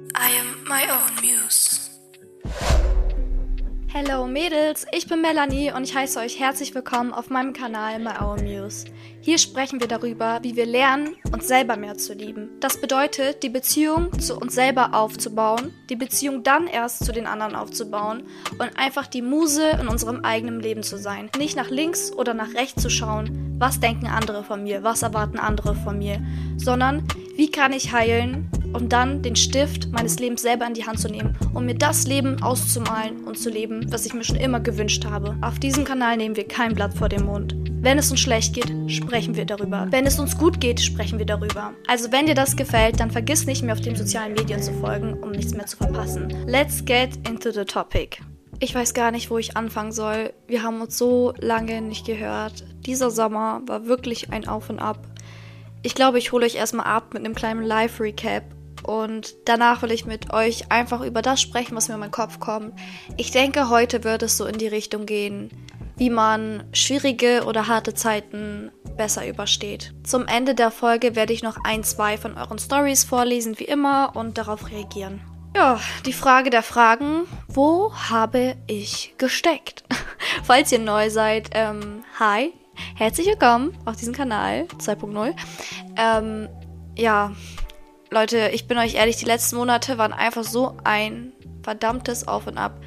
I am my own muse. Hello Mädels, ich bin Melanie und ich heiße euch herzlich willkommen auf meinem Kanal My Own Muse. Hier sprechen wir darüber, wie wir lernen, uns selber mehr zu lieben. Das bedeutet, die Beziehung zu uns selber aufzubauen, die Beziehung dann erst zu den anderen aufzubauen und einfach die Muse in unserem eigenen Leben zu sein. Nicht nach links oder nach rechts zu schauen, was denken andere von mir, was erwarten andere von mir, sondern wie kann ich heilen, um dann den Stift meines Lebens selber in die Hand zu nehmen, um mir das Leben auszumalen und zu leben, was ich mir schon immer gewünscht habe. Auf diesem Kanal nehmen wir kein Blatt vor den Mund. Wenn es uns schlecht geht, sprechen wir darüber. Wenn es uns gut geht, sprechen wir darüber. Also wenn dir das gefällt, dann vergiss nicht mehr auf den sozialen Medien zu folgen, um nichts mehr zu verpassen. Let's get into the topic. Ich weiß gar nicht, wo ich anfangen soll. Wir haben uns so lange nicht gehört. Dieser Sommer war wirklich ein Auf und Ab. Ich glaube, ich hole euch erstmal ab mit einem kleinen Live-Recap und danach will ich mit euch einfach über das sprechen, was mir in meinen Kopf kommt. Ich denke, heute wird es so in die Richtung gehen, wie man schwierige oder harte Zeiten besser übersteht. Zum Ende der Folge werde ich noch ein, zwei von euren Stories vorlesen, wie immer, und darauf reagieren. Ja, die Frage der Fragen, wo habe ich gesteckt? Falls ihr neu seid, ähm, hi, herzlich willkommen auf diesem Kanal 2.0. Ähm, ja, Leute, ich bin euch ehrlich, die letzten Monate waren einfach so ein verdammtes Auf und Ab.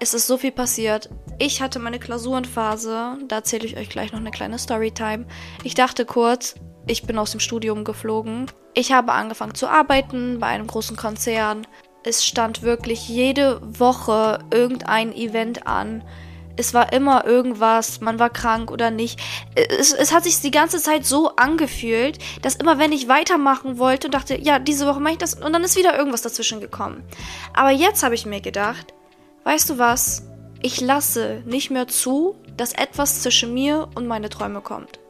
Es ist so viel passiert. Ich hatte meine Klausurenphase, da erzähle ich euch gleich noch eine kleine Storytime. Ich dachte kurz, ich bin aus dem Studium geflogen. Ich habe angefangen zu arbeiten bei einem großen Konzern. Es stand wirklich jede Woche irgendein Event an es war immer irgendwas, man war krank oder nicht. Es, es hat sich die ganze Zeit so angefühlt, dass immer wenn ich weitermachen wollte und dachte, ja, diese Woche mache ich das und dann ist wieder irgendwas dazwischen gekommen. Aber jetzt habe ich mir gedacht, weißt du was? Ich lasse nicht mehr zu, dass etwas zwischen mir und meine Träume kommt.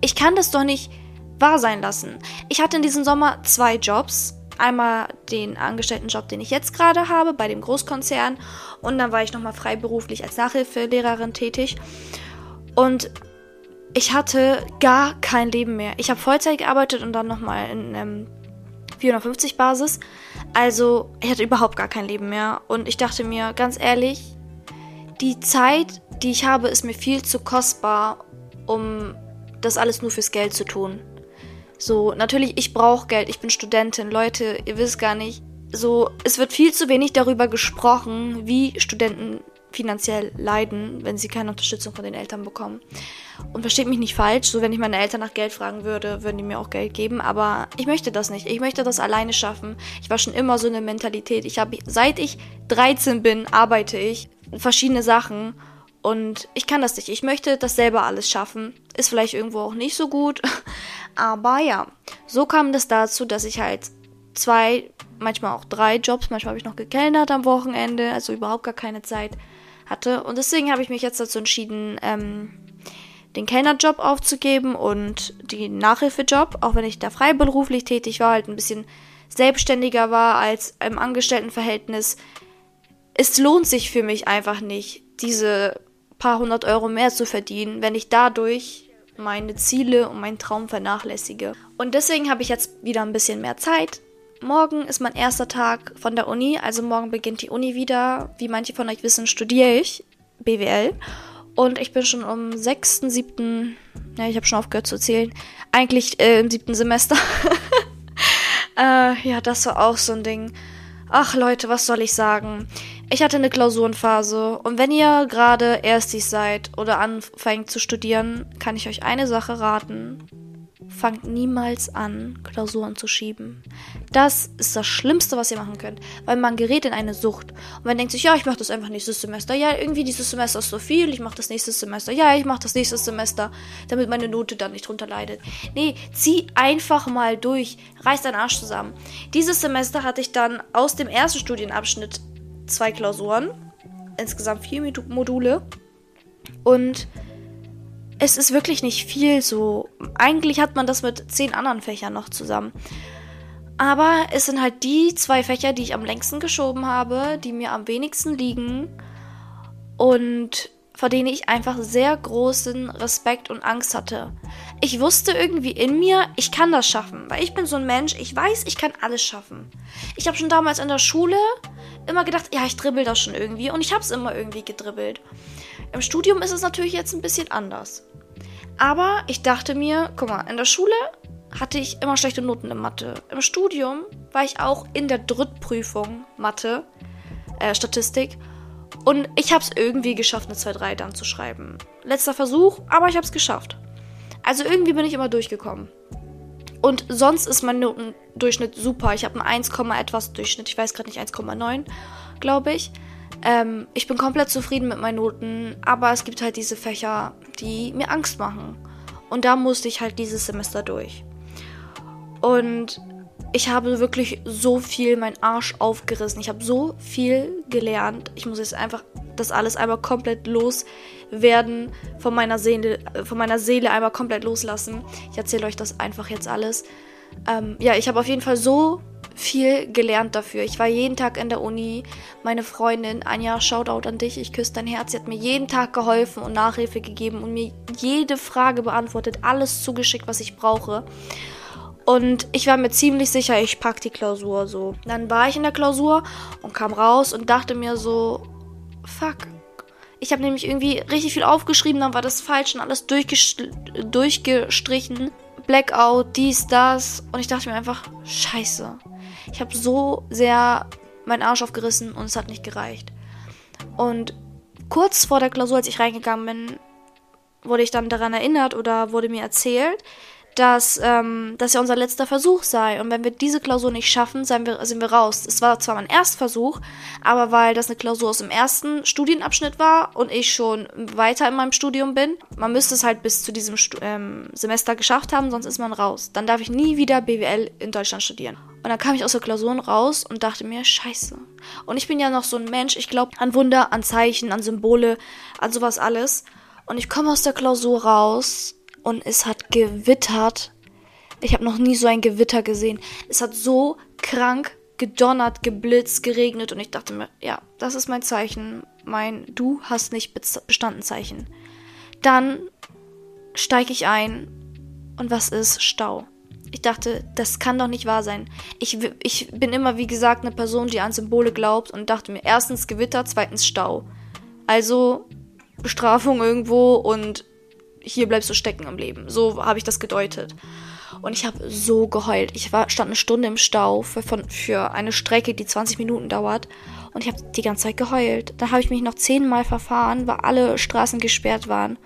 Ich kann das doch nicht wahr sein lassen. Ich hatte in diesem Sommer zwei Jobs einmal den Angestelltenjob, den ich jetzt gerade habe, bei dem Großkonzern. Und dann war ich nochmal freiberuflich als Nachhilfelehrerin tätig. Und ich hatte gar kein Leben mehr. Ich habe Vollzeit gearbeitet und dann nochmal in ähm, 450 Basis. Also ich hatte überhaupt gar kein Leben mehr. Und ich dachte mir, ganz ehrlich, die Zeit, die ich habe, ist mir viel zu kostbar, um das alles nur fürs Geld zu tun. So, natürlich, ich brauche Geld, ich bin Studentin. Leute, ihr wisst gar nicht. So, es wird viel zu wenig darüber gesprochen, wie Studenten finanziell leiden, wenn sie keine Unterstützung von den Eltern bekommen. Und versteht mich nicht falsch, so wenn ich meine Eltern nach Geld fragen würde, würden die mir auch Geld geben, aber ich möchte das nicht. Ich möchte das alleine schaffen. Ich war schon immer so eine Mentalität. Ich habe seit ich 13 bin, arbeite ich verschiedene Sachen und ich kann das nicht. Ich möchte das selber alles schaffen. Ist vielleicht irgendwo auch nicht so gut, aber ja, so kam das dazu, dass ich halt zwei, manchmal auch drei Jobs, manchmal habe ich noch gekellnert am Wochenende, also überhaupt gar keine Zeit hatte. Und deswegen habe ich mich jetzt dazu entschieden, ähm, den Kellnerjob aufzugeben und den Nachhilfejob, auch wenn ich da freiberuflich tätig war, halt ein bisschen selbstständiger war als im Angestelltenverhältnis. Es lohnt sich für mich einfach nicht, diese paar hundert Euro mehr zu verdienen, wenn ich dadurch meine Ziele und meinen Traum vernachlässige. Und deswegen habe ich jetzt wieder ein bisschen mehr Zeit. Morgen ist mein erster Tag von der Uni, also morgen beginnt die Uni wieder. Wie manche von euch wissen, studiere ich BWL. Und ich bin schon um 6., 7., ja, ich habe schon aufgehört zu zählen, eigentlich äh, im siebten Semester. äh, ja, das war auch so ein Ding. Ach Leute, was soll ich sagen? Ich hatte eine Klausurenphase und wenn ihr gerade erstig seid oder anfängt zu studieren, kann ich euch eine Sache raten. Fangt niemals an, Klausuren zu schieben. Das ist das Schlimmste, was ihr machen könnt, weil man gerät in eine Sucht. Und man denkt sich, ja, ich mache das einfach nächstes Semester. Ja, irgendwie dieses Semester ist so viel, ich mache das nächstes Semester. Ja, ich mache das nächstes Semester, damit meine Note dann nicht drunter leidet. Nee, zieh einfach mal durch. Reiß deinen Arsch zusammen. Dieses Semester hatte ich dann aus dem ersten Studienabschnitt zwei Klausuren, insgesamt vier Module. Und es ist wirklich nicht viel so. Eigentlich hat man das mit zehn anderen Fächern noch zusammen. Aber es sind halt die zwei Fächer, die ich am längsten geschoben habe, die mir am wenigsten liegen. Und vor denen ich einfach sehr großen Respekt und Angst hatte. Ich wusste irgendwie in mir, ich kann das schaffen, weil ich bin so ein Mensch, ich weiß, ich kann alles schaffen. Ich habe schon damals in der Schule immer gedacht, ja, ich dribbel das schon irgendwie und ich habe es immer irgendwie gedribbelt. Im Studium ist es natürlich jetzt ein bisschen anders. Aber ich dachte mir, guck mal, in der Schule hatte ich immer schlechte Noten in Mathe. Im Studium war ich auch in der Drittprüfung Mathe, äh, Statistik. Und ich habe es irgendwie geschafft, eine 2-3 dann zu schreiben. Letzter Versuch, aber ich habe es geschafft. Also irgendwie bin ich immer durchgekommen. Und sonst ist mein Notendurchschnitt super. Ich habe einen 1, etwas Durchschnitt. Ich weiß gerade nicht, 1,9, glaube ich. Ähm, ich bin komplett zufrieden mit meinen Noten, aber es gibt halt diese Fächer, die mir Angst machen. Und da musste ich halt dieses Semester durch. Und ich habe wirklich so viel meinen Arsch aufgerissen. Ich habe so viel gelernt. Ich muss jetzt einfach das alles einmal komplett loswerden von meiner Seele, von meiner Seele einmal komplett loslassen. Ich erzähle euch das einfach jetzt alles. Ähm, ja, ich habe auf jeden Fall so viel gelernt dafür. Ich war jeden Tag in der Uni. Meine Freundin Anja, Shoutout an dich, ich küsse dein Herz. Sie hat mir jeden Tag geholfen und Nachhilfe gegeben und mir jede Frage beantwortet, alles zugeschickt, was ich brauche. Und ich war mir ziemlich sicher, ich packe die Klausur so. Dann war ich in der Klausur und kam raus und dachte mir so, fuck. Ich habe nämlich irgendwie richtig viel aufgeschrieben, dann war das falsch und alles durchgestrichen. Blackout, dies, das. Und ich dachte mir einfach, scheiße. Ich habe so sehr meinen Arsch aufgerissen und es hat nicht gereicht. Und kurz vor der Klausur, als ich reingegangen bin, wurde ich dann daran erinnert oder wurde mir erzählt, dass ähm, das ja unser letzter Versuch sei. Und wenn wir diese Klausur nicht schaffen, sind wir, sind wir raus. Es war zwar mein Erstversuch, aber weil das eine Klausur aus dem ersten Studienabschnitt war und ich schon weiter in meinem Studium bin, man müsste es halt bis zu diesem Stu ähm, Semester geschafft haben, sonst ist man raus. Dann darf ich nie wieder BWL in Deutschland studieren. Und dann kam ich aus der Klausuren raus und dachte mir, scheiße. Und ich bin ja noch so ein Mensch, ich glaube an Wunder, an Zeichen, an Symbole, an sowas alles. Und ich komme aus der Klausur raus und es hat gewittert. Ich habe noch nie so ein Gewitter gesehen. Es hat so krank gedonnert, geblitzt, geregnet und ich dachte mir, ja, das ist mein Zeichen, mein Du hast nicht bestanden Zeichen. Dann steige ich ein und was ist Stau? Ich dachte, das kann doch nicht wahr sein. Ich, ich bin immer, wie gesagt, eine Person, die an Symbole glaubt und dachte mir, erstens Gewitter, zweitens Stau. Also Bestrafung irgendwo und hier bleibst du stecken im Leben. So habe ich das gedeutet. Und ich habe so geheult. Ich war, stand eine Stunde im Stau für, von, für eine Strecke, die 20 Minuten dauert. Und ich habe die ganze Zeit geheult. Dann habe ich mich noch zehnmal verfahren, weil alle Straßen gesperrt waren.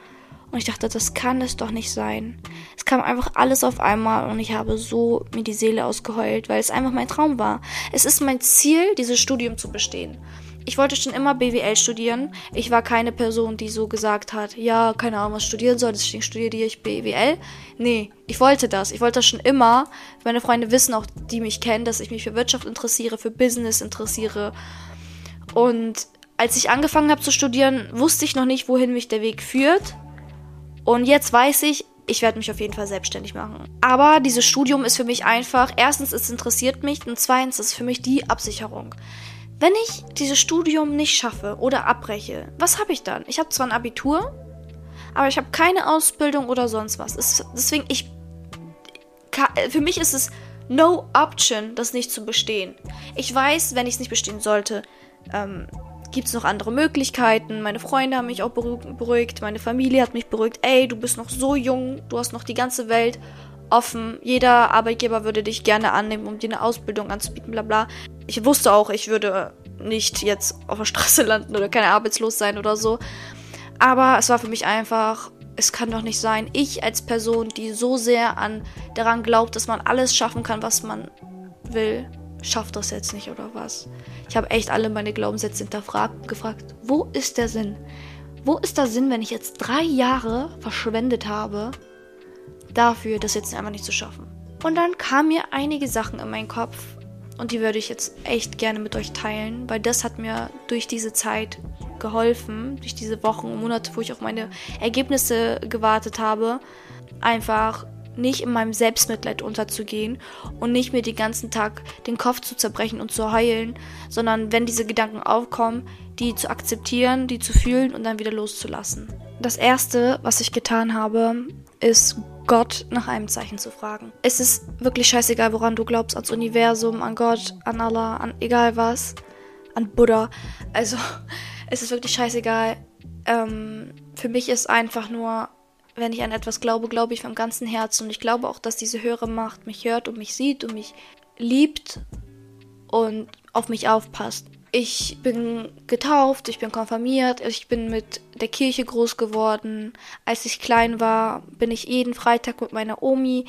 Und ich dachte, das kann es doch nicht sein. Es kam einfach alles auf einmal und ich habe so mir die Seele ausgeheult, weil es einfach mein Traum war. Es ist mein Ziel, dieses Studium zu bestehen. Ich wollte schon immer BWL studieren. Ich war keine Person, die so gesagt hat, ja, keine Ahnung, was studieren soll, deswegen studiere ich BWL. Nee, ich wollte das. Ich wollte das schon immer. Meine Freunde wissen auch, die mich kennen, dass ich mich für Wirtschaft interessiere, für Business interessiere. Und als ich angefangen habe zu studieren, wusste ich noch nicht, wohin mich der Weg führt. Und jetzt weiß ich, ich werde mich auf jeden Fall selbstständig machen. Aber dieses Studium ist für mich einfach, erstens, es interessiert mich und zweitens, es ist für mich die Absicherung. Wenn ich dieses Studium nicht schaffe oder abbreche, was habe ich dann? Ich habe zwar ein Abitur, aber ich habe keine Ausbildung oder sonst was. Es, deswegen, ich. Für mich ist es no option, das nicht zu bestehen. Ich weiß, wenn ich es nicht bestehen sollte, ähm, gibt es noch andere Möglichkeiten. Meine Freunde haben mich auch beruhigt, meine Familie hat mich beruhigt. Ey, du bist noch so jung, du hast noch die ganze Welt offen. Jeder Arbeitgeber würde dich gerne annehmen, um dir eine Ausbildung anzubieten, bla bla. Ich wusste auch, ich würde nicht jetzt auf der Straße landen oder keine arbeitslos sein oder so. Aber es war für mich einfach, es kann doch nicht sein. Ich als Person, die so sehr an daran glaubt, dass man alles schaffen kann, was man will, schafft das jetzt nicht oder was? Ich habe echt alle meine Glaubenssätze hinterfragt und gefragt, wo ist der Sinn? Wo ist der Sinn, wenn ich jetzt drei Jahre verschwendet habe, dafür, das jetzt einfach nicht zu schaffen. Und dann kamen mir einige Sachen in meinen Kopf und die würde ich jetzt echt gerne mit euch teilen, weil das hat mir durch diese Zeit geholfen, durch diese Wochen und Monate, wo ich auf meine Ergebnisse gewartet habe, einfach nicht in meinem Selbstmitleid unterzugehen und nicht mir den ganzen Tag den Kopf zu zerbrechen und zu heulen, sondern wenn diese Gedanken aufkommen, die zu akzeptieren, die zu fühlen und dann wieder loszulassen. Das erste, was ich getan habe, ist Gott nach einem Zeichen zu fragen. Es ist wirklich scheißegal, woran du glaubst, ans Universum, an Gott, an Allah, an egal was, an Buddha. Also, es ist wirklich scheißegal. Ähm, für mich ist einfach nur wenn ich an etwas glaube, glaube ich vom ganzen Herzen. Und ich glaube auch, dass diese höhere Macht mich hört und mich sieht und mich liebt und auf mich aufpasst. Ich bin getauft, ich bin konfirmiert, ich bin mit der Kirche groß geworden. Als ich klein war, bin ich jeden Freitag mit meiner Omi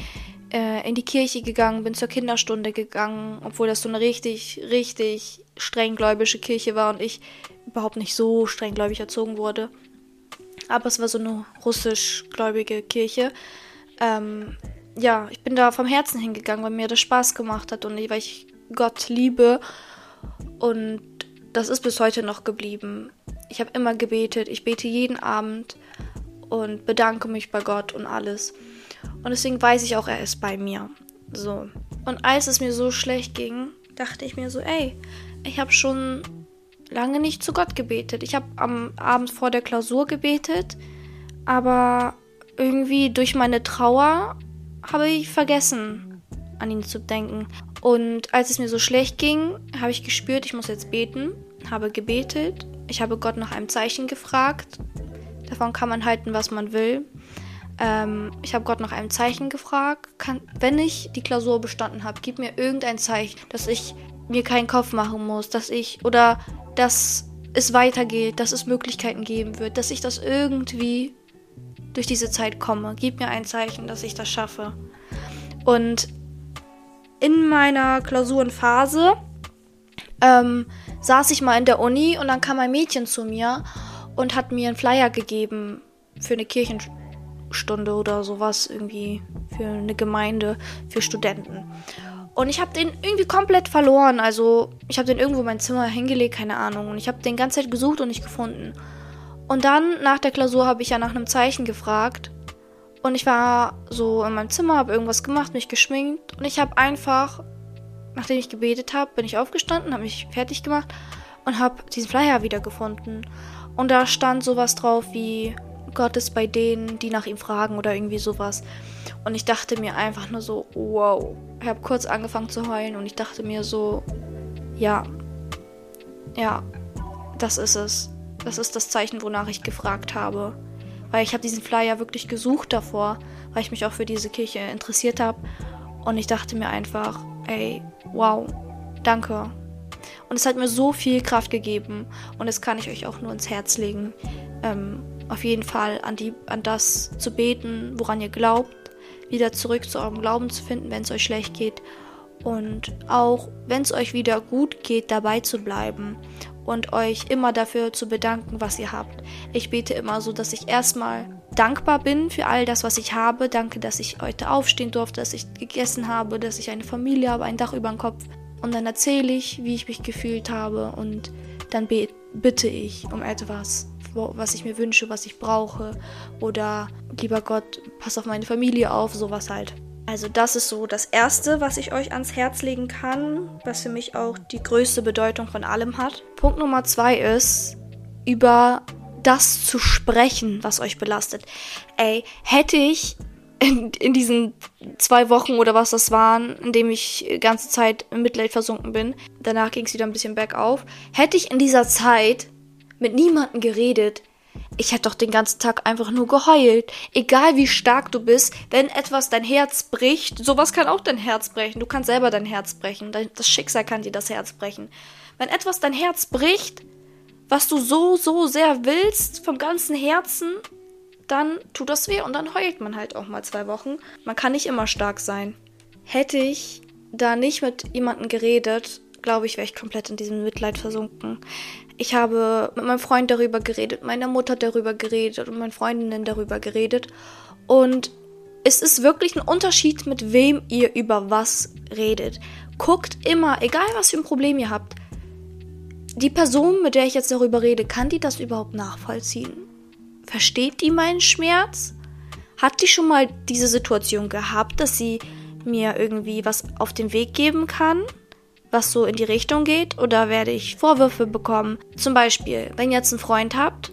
äh, in die Kirche gegangen, bin zur Kinderstunde gegangen, obwohl das so eine richtig, richtig strenggläubische Kirche war und ich überhaupt nicht so strenggläubig erzogen wurde aber es war so eine russischgläubige Kirche. Ähm, ja, ich bin da vom Herzen hingegangen, weil mir das Spaß gemacht hat und weil ich Gott liebe. Und das ist bis heute noch geblieben. Ich habe immer gebetet, ich bete jeden Abend und bedanke mich bei Gott und alles. Und deswegen weiß ich auch, er ist bei mir. So. Und als es mir so schlecht ging, dachte ich mir so, ey, ich habe schon lange nicht zu Gott gebetet. Ich habe am Abend vor der Klausur gebetet, aber irgendwie durch meine Trauer habe ich vergessen, an ihn zu denken. Und als es mir so schlecht ging, habe ich gespürt, ich muss jetzt beten, habe gebetet. Ich habe Gott nach einem Zeichen gefragt. Davon kann man halten, was man will. Ähm, ich habe Gott nach einem Zeichen gefragt. Kann, wenn ich die Klausur bestanden habe, gib mir irgendein Zeichen, dass ich mir keinen Kopf machen muss, dass ich oder dass es weitergeht, dass es Möglichkeiten geben wird, dass ich das irgendwie durch diese Zeit komme. Gib mir ein Zeichen, dass ich das schaffe. Und in meiner Klausurenphase ähm, saß ich mal in der Uni und dann kam ein Mädchen zu mir und hat mir einen Flyer gegeben für eine Kirchenstunde oder sowas irgendwie für eine Gemeinde für Studenten. Und ich habe den irgendwie komplett verloren. Also ich habe den irgendwo in mein Zimmer hingelegt, keine Ahnung. Und ich habe den ganze Zeit gesucht und nicht gefunden. Und dann nach der Klausur habe ich ja nach einem Zeichen gefragt. Und ich war so in meinem Zimmer, habe irgendwas gemacht, mich geschminkt. Und ich habe einfach, nachdem ich gebetet habe, bin ich aufgestanden, habe mich fertig gemacht und habe diesen Flyer wiedergefunden. Und da stand sowas drauf wie Gott ist bei denen, die nach ihm fragen oder irgendwie sowas. Und ich dachte mir einfach nur so, wow. Ich habe kurz angefangen zu heulen und ich dachte mir so, ja, ja, das ist es. Das ist das Zeichen, wonach ich gefragt habe. Weil ich habe diesen Flyer wirklich gesucht davor, weil ich mich auch für diese Kirche interessiert habe. Und ich dachte mir einfach, ey, wow, danke. Und es hat mir so viel Kraft gegeben. Und das kann ich euch auch nur ins Herz legen. Ähm, auf jeden Fall an, die, an das zu beten, woran ihr glaubt, wieder zurück zu eurem Glauben zu finden, wenn es euch schlecht geht und auch wenn es euch wieder gut geht, dabei zu bleiben und euch immer dafür zu bedanken, was ihr habt. Ich bete immer so, dass ich erstmal dankbar bin für all das, was ich habe. Danke, dass ich heute aufstehen durfte, dass ich gegessen habe, dass ich eine Familie habe, ein Dach über dem Kopf. Und dann erzähle ich, wie ich mich gefühlt habe und dann bitte ich um etwas was ich mir wünsche, was ich brauche. Oder lieber Gott, pass auf meine Familie auf, sowas halt. Also das ist so das Erste, was ich euch ans Herz legen kann, was für mich auch die größte Bedeutung von allem hat. Punkt Nummer zwei ist, über das zu sprechen, was euch belastet. Ey, hätte ich in, in, diesen zwei Wochen oder was das waren, in dem ich die ganze Zeit im Mitleid versunken bin, danach ging es wieder ein bisschen bergauf, hätte ich in dieser Zeit mit niemandem geredet. Ich hätte doch den ganzen Tag einfach nur geheult. Egal wie stark du bist, wenn etwas dein Herz bricht, sowas kann auch dein Herz brechen. Du kannst selber dein Herz brechen. Das Schicksal kann dir das Herz brechen. Wenn etwas dein Herz bricht, was du so, so sehr willst, vom ganzen Herzen, dann tut das weh und dann heult man halt auch mal zwei Wochen. Man kann nicht immer stark sein. Hätte ich da nicht mit jemandem geredet, glaube ich, wäre ich komplett in diesem Mitleid versunken. Ich habe mit meinem Freund darüber geredet, meiner Mutter darüber geredet und meinen Freundinnen darüber geredet. Und es ist wirklich ein Unterschied, mit wem ihr über was redet. Guckt immer, egal was für ein Problem ihr habt, die Person, mit der ich jetzt darüber rede, kann die das überhaupt nachvollziehen? Versteht die meinen Schmerz? Hat die schon mal diese Situation gehabt, dass sie mir irgendwie was auf den Weg geben kann, was so in die Richtung geht? Oder werde ich Vorwürfe bekommen? Zum Beispiel, wenn ihr jetzt einen Freund habt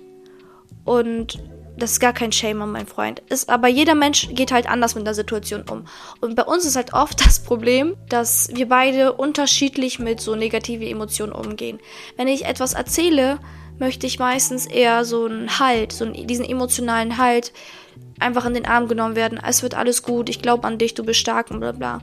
und das ist gar kein Shame an meinen Freund. Ist, aber jeder Mensch geht halt anders mit der Situation um. Und bei uns ist halt oft das Problem, dass wir beide unterschiedlich mit so negativen Emotionen umgehen. Wenn ich etwas erzähle, möchte ich meistens eher so einen Halt, so diesen emotionalen Halt, einfach in den Arm genommen werden. Es wird alles gut, ich glaube an dich, du bist stark und bla bla.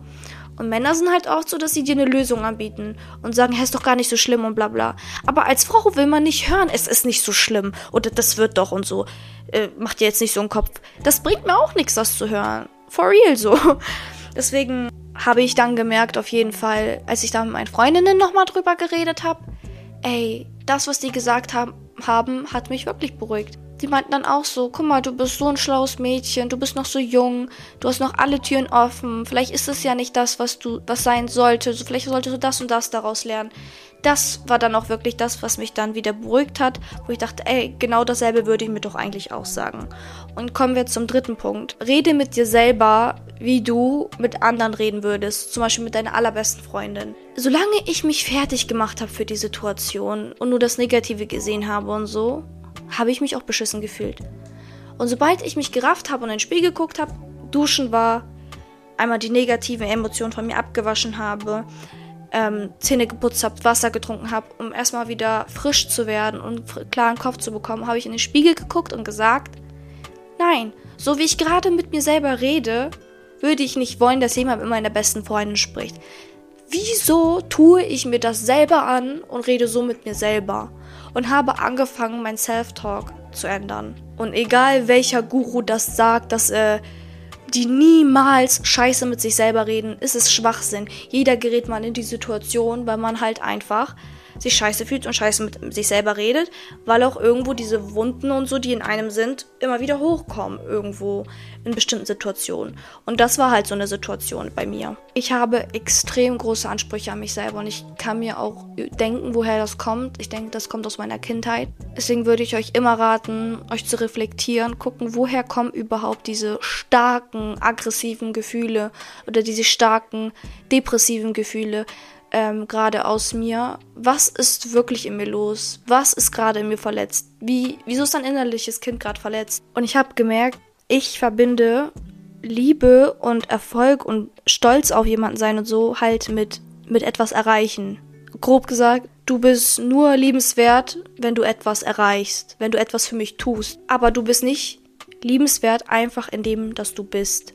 Und Männer sind halt auch so, dass sie dir eine Lösung anbieten und sagen, hey, ist doch gar nicht so schlimm und bla bla. Aber als Frau will man nicht hören, es ist nicht so schlimm oder das wird doch und so. Äh, macht dir jetzt nicht so einen Kopf. Das bringt mir auch nichts, das zu hören. For real so. Deswegen habe ich dann gemerkt, auf jeden Fall, als ich da mit meinen Freundinnen nochmal drüber geredet habe, ey, das, was die gesagt haben, haben, hat mich wirklich beruhigt. Die meinten dann auch so, guck mal, du bist so ein schlaues Mädchen, du bist noch so jung, du hast noch alle Türen offen, vielleicht ist es ja nicht das, was du, was sein sollte, vielleicht solltest du das und das daraus lernen. Das war dann auch wirklich das, was mich dann wieder beruhigt hat, wo ich dachte, ey, genau dasselbe würde ich mir doch eigentlich auch sagen. Und kommen wir zum dritten Punkt. Rede mit dir selber, wie du mit anderen reden würdest, zum Beispiel mit deiner allerbesten Freundin. Solange ich mich fertig gemacht habe für die Situation und nur das Negative gesehen habe und so, habe ich mich auch beschissen gefühlt. Und sobald ich mich gerafft habe und in den Spiegel geguckt habe, duschen war, einmal die negative Emotion von mir abgewaschen habe, ähm, Zähne geputzt habe, Wasser getrunken habe, um erstmal wieder frisch zu werden und klaren Kopf zu bekommen, habe ich in den Spiegel geguckt und gesagt, nein, so wie ich gerade mit mir selber rede, würde ich nicht wollen, dass jemand mit meiner besten Freundin spricht. Wieso tue ich mir das selber an und rede so mit mir selber? Und habe angefangen, mein Self-Talk zu ändern. Und egal welcher Guru das sagt, dass äh, die niemals Scheiße mit sich selber reden, ist es Schwachsinn. Jeder gerät mal in die Situation, weil man halt einfach sich scheiße fühlt und scheiße mit sich selber redet, weil auch irgendwo diese Wunden und so, die in einem sind, immer wieder hochkommen irgendwo in bestimmten Situationen. Und das war halt so eine Situation bei mir. Ich habe extrem große Ansprüche an mich selber und ich kann mir auch denken, woher das kommt. Ich denke, das kommt aus meiner Kindheit. Deswegen würde ich euch immer raten, euch zu reflektieren, gucken, woher kommen überhaupt diese starken, aggressiven Gefühle oder diese starken, depressiven Gefühle ähm, gerade aus mir? Was ist wirklich in mir los? Was ist gerade in mir verletzt? Wie, wieso ist ein innerliches Kind gerade verletzt? Und ich habe gemerkt, ich verbinde Liebe und Erfolg und Stolz auf jemanden sein und so halt mit, mit etwas erreichen. Grob gesagt, du bist nur liebenswert, wenn du etwas erreichst, wenn du etwas für mich tust. Aber du bist nicht liebenswert einfach in dem, dass du bist.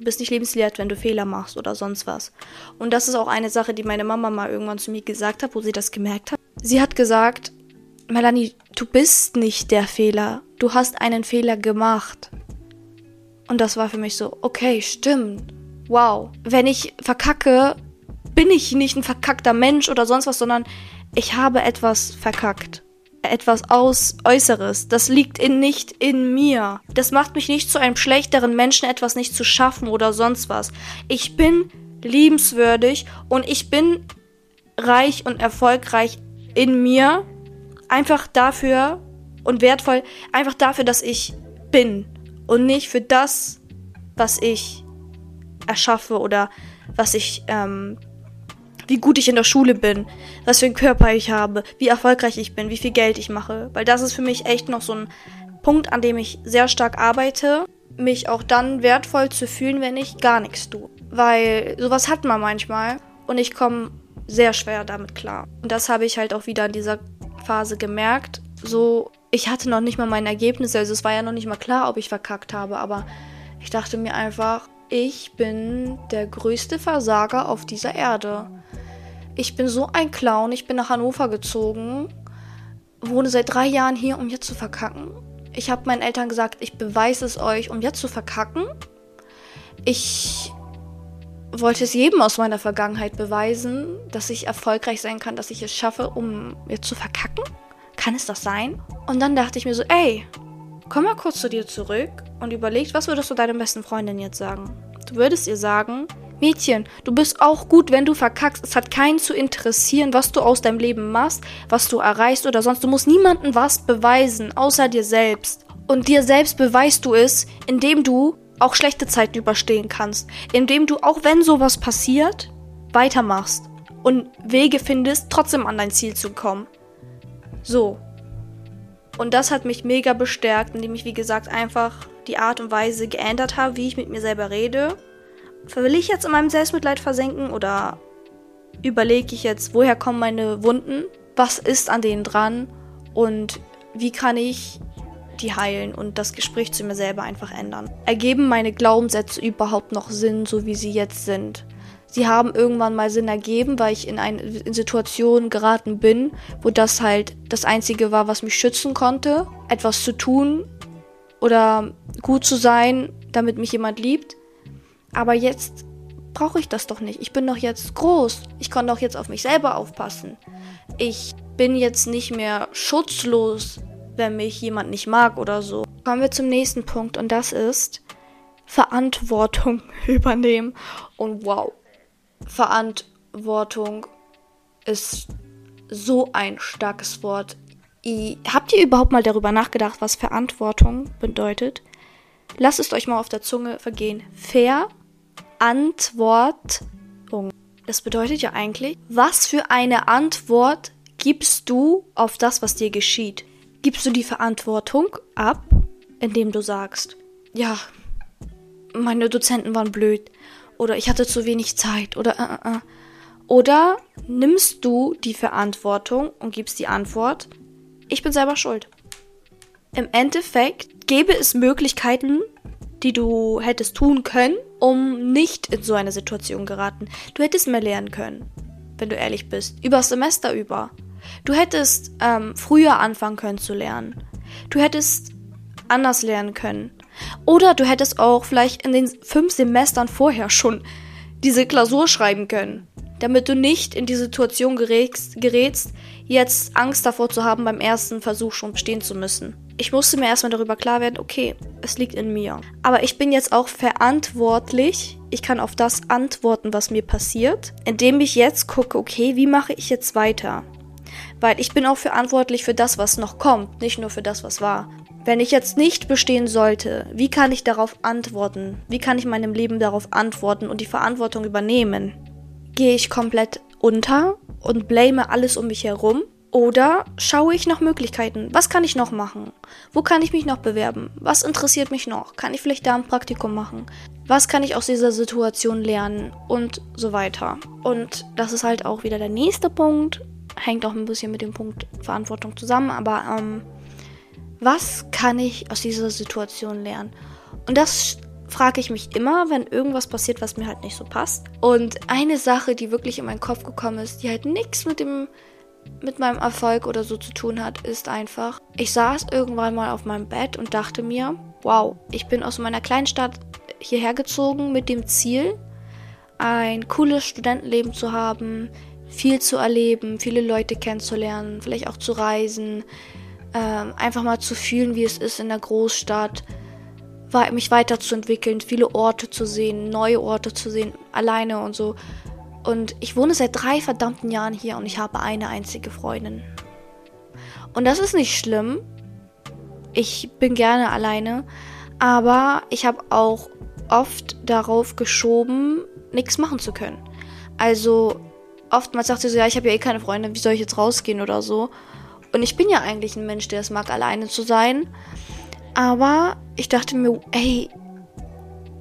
Du bist nicht lebenswert, wenn du Fehler machst oder sonst was. Und das ist auch eine Sache, die meine Mama mal irgendwann zu mir gesagt hat, wo sie das gemerkt hat. Sie hat gesagt, Melanie, du bist nicht der Fehler. Du hast einen Fehler gemacht. Und das war für mich so, okay, stimmt. Wow. Wenn ich verkacke, bin ich nicht ein verkackter Mensch oder sonst was, sondern ich habe etwas verkackt etwas aus Äußeres. Das liegt in, nicht in mir. Das macht mich nicht zu einem schlechteren Menschen, etwas nicht zu schaffen oder sonst was. Ich bin liebenswürdig und ich bin reich und erfolgreich in mir. Einfach dafür und wertvoll, einfach dafür, dass ich bin und nicht für das, was ich erschaffe oder was ich ähm, wie gut ich in der Schule bin, was für einen Körper ich habe, wie erfolgreich ich bin, wie viel Geld ich mache. Weil das ist für mich echt noch so ein Punkt, an dem ich sehr stark arbeite, mich auch dann wertvoll zu fühlen, wenn ich gar nichts tue. Weil sowas hat man manchmal und ich komme sehr schwer damit klar. Und das habe ich halt auch wieder in dieser Phase gemerkt. So, ich hatte noch nicht mal mein Ergebnis, also es war ja noch nicht mal klar, ob ich verkackt habe, aber ich dachte mir einfach, ich bin der größte Versager auf dieser Erde. Ich bin so ein Clown. Ich bin nach Hannover gezogen, wohne seit drei Jahren hier, um jetzt zu verkacken. Ich habe meinen Eltern gesagt, ich beweise es euch, um jetzt zu verkacken. Ich wollte es jedem aus meiner Vergangenheit beweisen, dass ich erfolgreich sein kann, dass ich es schaffe, um jetzt zu verkacken. Kann es das sein? Und dann dachte ich mir so, ey, komm mal kurz zu dir zurück und überleg, was würdest du deiner besten Freundin jetzt sagen? Du würdest ihr sagen, Mädchen, du bist auch gut, wenn du verkackst. Es hat keinen zu interessieren, was du aus deinem Leben machst, was du erreichst oder sonst. Du musst niemandem was beweisen, außer dir selbst. Und dir selbst beweist du es, indem du auch schlechte Zeiten überstehen kannst. Indem du, auch wenn sowas passiert, weitermachst und Wege findest, trotzdem an dein Ziel zu kommen. So. Und das hat mich mega bestärkt, indem ich, wie gesagt, einfach die Art und Weise geändert habe, wie ich mit mir selber rede. Will ich jetzt in meinem Selbstmitleid versenken oder überlege ich jetzt, woher kommen meine Wunden? Was ist an denen dran? Und wie kann ich die heilen und das Gespräch zu mir selber einfach ändern? Ergeben meine Glaubenssätze überhaupt noch Sinn, so wie sie jetzt sind? Sie haben irgendwann mal Sinn ergeben, weil ich in eine in Situation geraten bin, wo das halt das Einzige war, was mich schützen konnte, etwas zu tun oder gut zu sein, damit mich jemand liebt. Aber jetzt brauche ich das doch nicht. Ich bin doch jetzt groß. Ich kann doch jetzt auf mich selber aufpassen. Ich bin jetzt nicht mehr schutzlos, wenn mich jemand nicht mag oder so. Kommen wir zum nächsten Punkt und das ist Verantwortung übernehmen. Und wow, Verantwortung ist so ein starkes Wort. I, habt ihr überhaupt mal darüber nachgedacht, was Verantwortung bedeutet? Lasst es euch mal auf der Zunge vergehen. Verantwortung. Das bedeutet ja eigentlich, was für eine Antwort gibst du auf das, was dir geschieht? Gibst du die Verantwortung ab, indem du sagst, ja, meine Dozenten waren blöd oder ich hatte zu wenig Zeit oder äh, äh. äh. oder nimmst du die Verantwortung und gibst die Antwort, ich bin selber schuld. Im Endeffekt gäbe es Möglichkeiten, die du hättest tun können, um nicht in so eine Situation geraten. Du hättest mehr lernen können, wenn du ehrlich bist, über Semester über. Du hättest ähm, früher anfangen können zu lernen. Du hättest anders lernen können. Oder du hättest auch vielleicht in den fünf Semestern vorher schon diese Klausur schreiben können, damit du nicht in die Situation gerätst, gerätst, jetzt Angst davor zu haben, beim ersten Versuch schon bestehen zu müssen. Ich musste mir erstmal darüber klar werden, okay, es liegt in mir. Aber ich bin jetzt auch verantwortlich. Ich kann auf das antworten, was mir passiert, indem ich jetzt gucke, okay, wie mache ich jetzt weiter? Weil ich bin auch verantwortlich für das, was noch kommt, nicht nur für das, was war. Wenn ich jetzt nicht bestehen sollte, wie kann ich darauf antworten? Wie kann ich meinem Leben darauf antworten und die Verantwortung übernehmen? Gehe ich komplett unter und blame alles um mich herum? Oder schaue ich nach Möglichkeiten? Was kann ich noch machen? Wo kann ich mich noch bewerben? Was interessiert mich noch? Kann ich vielleicht da ein Praktikum machen? Was kann ich aus dieser Situation lernen? Und so weiter. Und das ist halt auch wieder der nächste Punkt. Hängt auch ein bisschen mit dem Punkt Verantwortung zusammen, aber ähm, was kann ich aus dieser Situation lernen? Und das frage ich mich immer, wenn irgendwas passiert, was mir halt nicht so passt. Und eine Sache, die wirklich in meinen Kopf gekommen ist, die halt nichts mit dem mit meinem Erfolg oder so zu tun hat, ist einfach, ich saß irgendwann mal auf meinem Bett und dachte mir, wow, ich bin aus meiner kleinen Stadt hierher gezogen mit dem Ziel, ein cooles Studentenleben zu haben, viel zu erleben, viele Leute kennenzulernen, vielleicht auch zu reisen, ähm, einfach mal zu fühlen, wie es ist in der Großstadt, mich weiterzuentwickeln, viele Orte zu sehen, neue Orte zu sehen, alleine und so. Und ich wohne seit drei verdammten Jahren hier und ich habe eine einzige Freundin. Und das ist nicht schlimm. Ich bin gerne alleine. Aber ich habe auch oft darauf geschoben, nichts machen zu können. Also oftmals sagt sie so, ja, ich habe ja eh keine Freunde, wie soll ich jetzt rausgehen oder so. Und ich bin ja eigentlich ein Mensch, der es mag, alleine zu sein. Aber ich dachte mir, ey,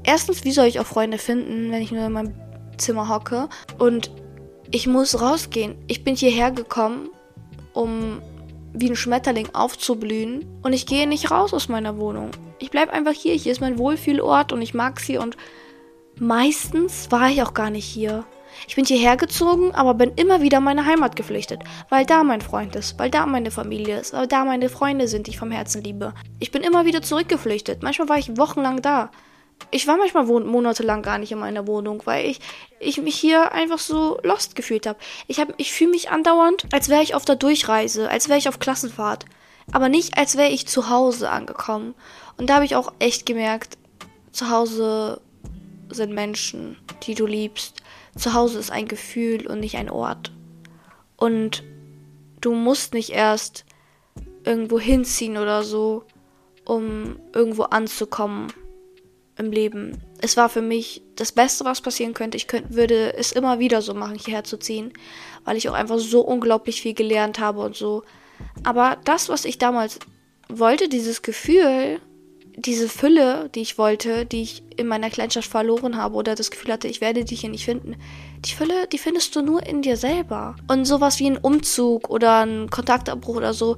erstens, wie soll ich auch Freunde finden, wenn ich nur in meinem Zimmer hocke? Und ich muss rausgehen. Ich bin hierher gekommen, um wie ein Schmetterling aufzublühen. Und ich gehe nicht raus aus meiner Wohnung. Ich bleibe einfach hier. Hier ist mein Wohlfühlort und ich mag's hier. Und meistens war ich auch gar nicht hier. Ich bin hierher gezogen, aber bin immer wieder in meine Heimat geflüchtet, weil da mein Freund ist, weil da meine Familie ist, weil da meine Freunde sind, die ich vom Herzen liebe. Ich bin immer wieder zurückgeflüchtet. Manchmal war ich wochenlang da. Ich war manchmal monatelang gar nicht in meiner Wohnung, weil ich, ich mich hier einfach so lost gefühlt habe. Ich, hab, ich fühle mich andauernd, als wäre ich auf der Durchreise, als wäre ich auf Klassenfahrt. Aber nicht, als wäre ich zu Hause angekommen. Und da habe ich auch echt gemerkt, zu Hause sind Menschen, die du liebst. Zu Hause ist ein Gefühl und nicht ein Ort. Und du musst nicht erst irgendwo hinziehen oder so, um irgendwo anzukommen im Leben. Es war für mich das Beste, was passieren könnte. Ich könnte, würde es immer wieder so machen, hierher zu ziehen, weil ich auch einfach so unglaublich viel gelernt habe und so. Aber das, was ich damals wollte, dieses Gefühl, diese Fülle, die ich wollte, die ich in meiner Kleinstadt verloren habe oder das Gefühl hatte, ich werde dich hier nicht finden, die Fülle, die findest du nur in dir selber. Und sowas wie ein Umzug oder ein Kontaktabbruch oder so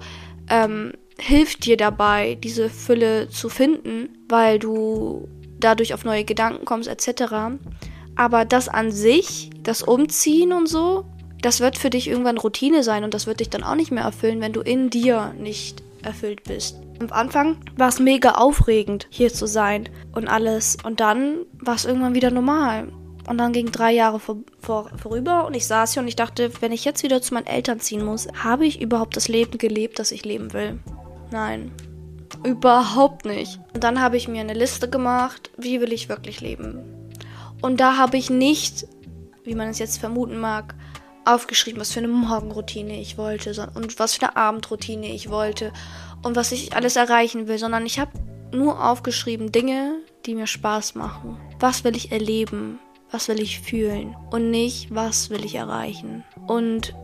ähm, hilft dir dabei, diese Fülle zu finden, weil du dadurch auf neue Gedanken kommst etc. Aber das an sich, das Umziehen und so, das wird für dich irgendwann Routine sein und das wird dich dann auch nicht mehr erfüllen, wenn du in dir nicht erfüllt bist. Am Anfang war es mega aufregend, hier zu sein und alles. Und dann war es irgendwann wieder normal. Und dann ging drei Jahre vor, vor, vorüber und ich saß hier und ich dachte, wenn ich jetzt wieder zu meinen Eltern ziehen muss, habe ich überhaupt das Leben gelebt, das ich leben will? Nein. Überhaupt nicht. Und dann habe ich mir eine Liste gemacht, wie will ich wirklich leben. Und da habe ich nicht, wie man es jetzt vermuten mag, aufgeschrieben, was für eine Morgenroutine ich wollte und was für eine Abendroutine ich wollte und was ich alles erreichen will, sondern ich habe nur aufgeschrieben Dinge, die mir Spaß machen. Was will ich erleben? Was will ich fühlen? Und nicht, was will ich erreichen? Und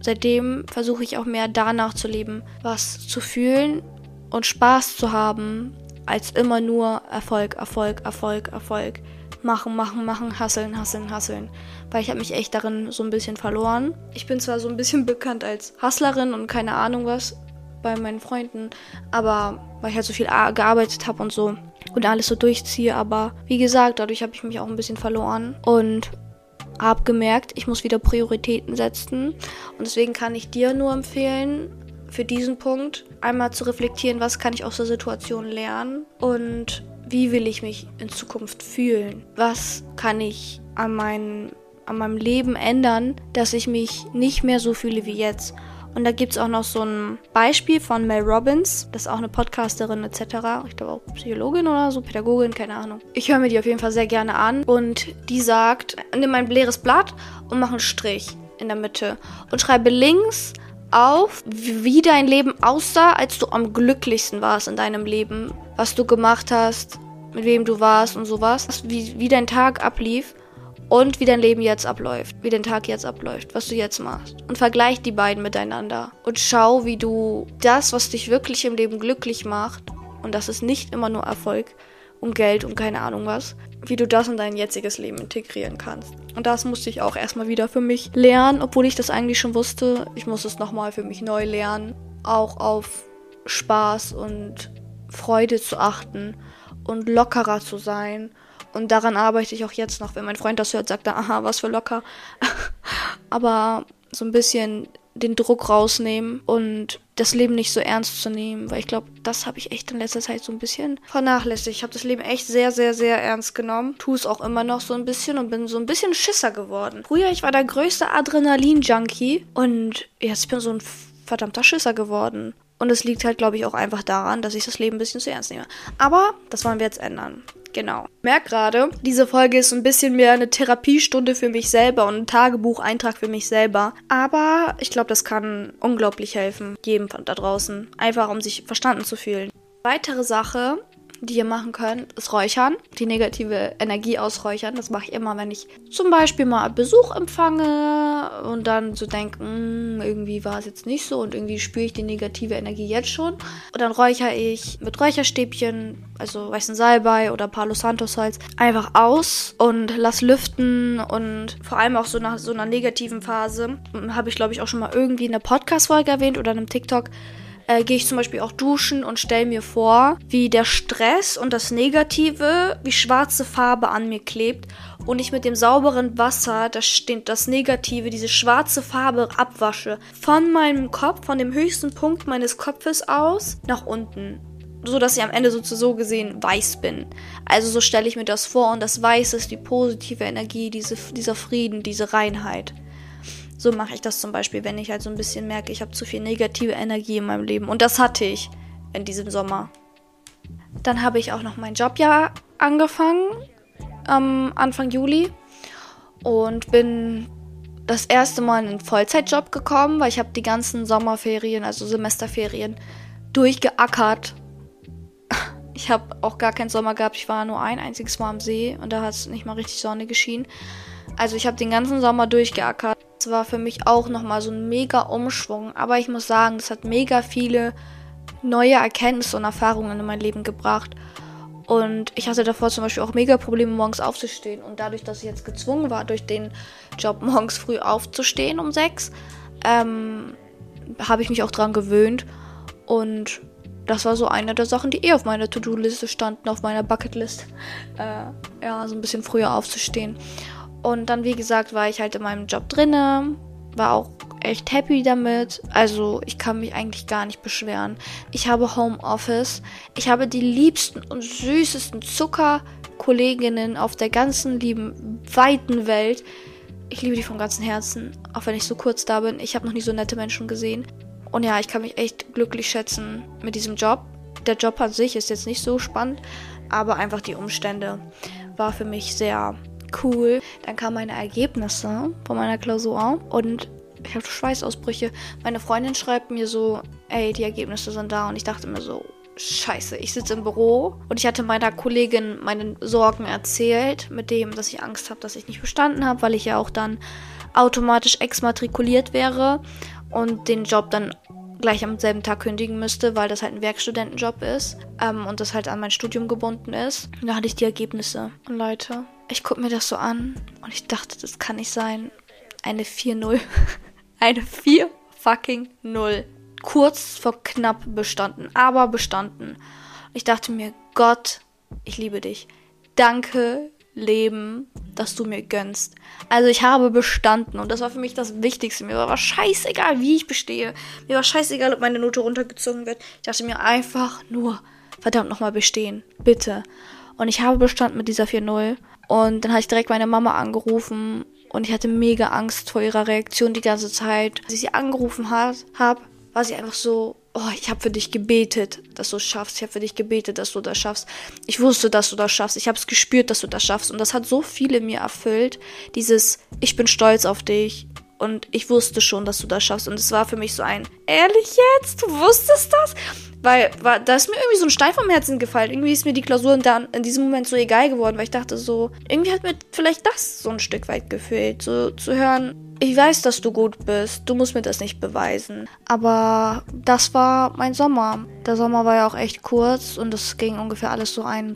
seitdem versuche ich auch mehr danach zu leben, was zu fühlen und Spaß zu haben, als immer nur Erfolg, Erfolg, Erfolg, Erfolg. Machen, machen, machen, hasseln, hasseln, hasseln. Weil ich habe mich echt darin so ein bisschen verloren. Ich bin zwar so ein bisschen bekannt als Hustlerin und keine Ahnung was, bei meinen Freunden, aber weil ich halt so viel gearbeitet habe und so und alles so durchziehe, aber wie gesagt, dadurch habe ich mich auch ein bisschen verloren und habe gemerkt, ich muss wieder Prioritäten setzen und deswegen kann ich dir nur empfehlen, für diesen Punkt einmal zu reflektieren, was kann ich aus der Situation lernen und wie will ich mich in Zukunft fühlen? Was kann ich an, mein, an meinem Leben ändern, dass ich mich nicht mehr so fühle wie jetzt? Und da gibt es auch noch so ein Beispiel von Mel Robbins. Das ist auch eine Podcasterin etc. Ich glaube auch Psychologin oder so, Pädagogin, keine Ahnung. Ich höre mir die auf jeden Fall sehr gerne an. Und die sagt, nimm ein leeres Blatt und mach einen Strich in der Mitte. Und schreibe links auf, wie dein Leben aussah, als du am glücklichsten warst in deinem Leben. Was du gemacht hast, mit wem du warst und sowas. Wie, wie dein Tag ablief und wie dein Leben jetzt abläuft, wie dein Tag jetzt abläuft, was du jetzt machst. Und vergleich die beiden miteinander und schau, wie du das, was dich wirklich im Leben glücklich macht, und das ist nicht immer nur Erfolg und Geld und keine Ahnung was, wie du das in dein jetziges Leben integrieren kannst. Und das musste ich auch erstmal wieder für mich lernen, obwohl ich das eigentlich schon wusste. Ich muss es nochmal für mich neu lernen, auch auf Spaß und Freude zu achten und lockerer zu sein und daran arbeite ich auch jetzt noch. Wenn mein Freund das hört, sagt er, aha, was für locker. Aber so ein bisschen den Druck rausnehmen und das Leben nicht so ernst zu nehmen, weil ich glaube, das habe ich echt in letzter Zeit so ein bisschen vernachlässigt. Ich habe das Leben echt sehr, sehr, sehr ernst genommen, tue es auch immer noch so ein bisschen und bin so ein bisschen Schisser geworden. Früher, ich war der größte Adrenalin-Junkie und jetzt bin ich so ein verdammter Schisser geworden. Und es liegt halt, glaube ich, auch einfach daran, dass ich das Leben ein bisschen zu ernst nehme. Aber das wollen wir jetzt ändern. Genau. Merk gerade, diese Folge ist ein bisschen mehr eine Therapiestunde für mich selber und ein Tagebucheintrag für mich selber. Aber ich glaube, das kann unglaublich helfen, jedem da draußen. Einfach um sich verstanden zu fühlen. Weitere Sache, die ihr machen könnt, ist Räuchern. Die negative Energie ausräuchern. Das mache ich immer, wenn ich zum Beispiel mal Besuch empfange und dann so denke, hm, irgendwie war es jetzt nicht so und irgendwie spüre ich die negative Energie jetzt schon. Und dann räuchere ich mit Räucherstäbchen, also weißen Salbei oder Palo Santos Holz, einfach aus und lass lüften und vor allem auch so nach so einer negativen Phase, habe ich glaube ich auch schon mal irgendwie in einer Podcast-Folge erwähnt oder in einem TikTok, äh, gehe ich zum Beispiel auch duschen und stelle mir vor, wie der Stress und das Negative, wie schwarze Farbe an mir klebt und ich mit dem sauberen Wasser das, das Negative, diese schwarze Farbe abwasche. Von meinem Kopf, von dem höchsten Punkt meines Kopfes aus nach unten. So dass ich am Ende so, so gesehen weiß bin. Also so stelle ich mir das vor und das Weiß ist die positive Energie, diese, dieser Frieden, diese Reinheit. So mache ich das zum Beispiel, wenn ich halt so ein bisschen merke, ich habe zu viel negative Energie in meinem Leben. Und das hatte ich in diesem Sommer. Dann habe ich auch noch mein Jobjahr angefangen, am Anfang Juli. Und bin das erste Mal in einen Vollzeitjob gekommen, weil ich habe die ganzen Sommerferien, also Semesterferien, durchgeackert. Ich habe auch gar keinen Sommer gehabt. Ich war nur ein einziges Mal am See und da hat es nicht mal richtig Sonne geschienen. Also ich habe den ganzen Sommer durchgeackert. Es war für mich auch nochmal so ein mega Umschwung. Aber ich muss sagen, es hat mega viele neue Erkenntnisse und Erfahrungen in mein Leben gebracht. Und ich hatte davor zum Beispiel auch mega Probleme, morgens aufzustehen. Und dadurch, dass ich jetzt gezwungen war, durch den Job morgens früh aufzustehen um sechs, ähm, habe ich mich auch dran gewöhnt. Und das war so eine der Sachen, die eh auf meiner To-Do-Liste standen, auf meiner Bucketlist. Äh, ja, so ein bisschen früher aufzustehen. Und dann, wie gesagt, war ich halt in meinem Job drinne, war auch echt happy damit. Also ich kann mich eigentlich gar nicht beschweren. Ich habe Homeoffice. Ich habe die liebsten und süßesten Zuckerkolleginnen auf der ganzen lieben, weiten Welt. Ich liebe die von ganzem Herzen, auch wenn ich so kurz da bin. Ich habe noch nie so nette Menschen gesehen. Und ja, ich kann mich echt glücklich schätzen mit diesem Job. Der Job an sich ist jetzt nicht so spannend, aber einfach die Umstände war für mich sehr cool. Dann kamen meine Ergebnisse von meiner Klausur und ich hatte Schweißausbrüche. Meine Freundin schreibt mir so, ey, die Ergebnisse sind da und ich dachte mir so, Scheiße, ich sitze im Büro und ich hatte meiner Kollegin meine Sorgen erzählt, mit dem, dass ich Angst habe, dass ich nicht bestanden habe, weil ich ja auch dann automatisch exmatrikuliert wäre und den Job dann gleich am selben Tag kündigen müsste, weil das halt ein Werkstudentenjob ist ähm, und das halt an mein Studium gebunden ist. Und da hatte ich die Ergebnisse. Und Leute, ich gucke mir das so an und ich dachte, das kann nicht sein. Eine 4-0. Eine 4 fucking 0. Kurz vor knapp bestanden, aber bestanden. Ich dachte mir, Gott, ich liebe dich. Danke, Leben, dass du mir gönnst. Also ich habe bestanden und das war für mich das Wichtigste. Mir war scheißegal, wie ich bestehe. Mir war scheißegal, ob meine Note runtergezogen wird. Ich dachte mir einfach nur, verdammt nochmal bestehen. Bitte. Und ich habe bestanden mit dieser 4-0. Und dann habe ich direkt meine Mama angerufen und ich hatte mega Angst vor ihrer Reaktion die ganze Zeit. Als ich sie angerufen habe, war sie einfach so, oh, ich habe für dich gebetet, dass du es schaffst. Ich habe für dich gebetet, dass du das schaffst. Ich wusste, dass du das schaffst. Ich habe es gespürt, dass du das schaffst. Und das hat so viele mir erfüllt. Dieses, ich bin stolz auf dich. Und ich wusste schon, dass du das schaffst. Und es war für mich so ein, ehrlich jetzt? Du wusstest das? Weil, war, da ist mir irgendwie so ein Stein vom Herzen gefallen. Irgendwie ist mir die Klausur dann in diesem Moment so egal geworden, weil ich dachte so, irgendwie hat mir vielleicht das so ein Stück weit gefehlt. So zu hören, ich weiß, dass du gut bist. Du musst mir das nicht beweisen. Aber das war mein Sommer. Der Sommer war ja auch echt kurz und es ging ungefähr alles so ein,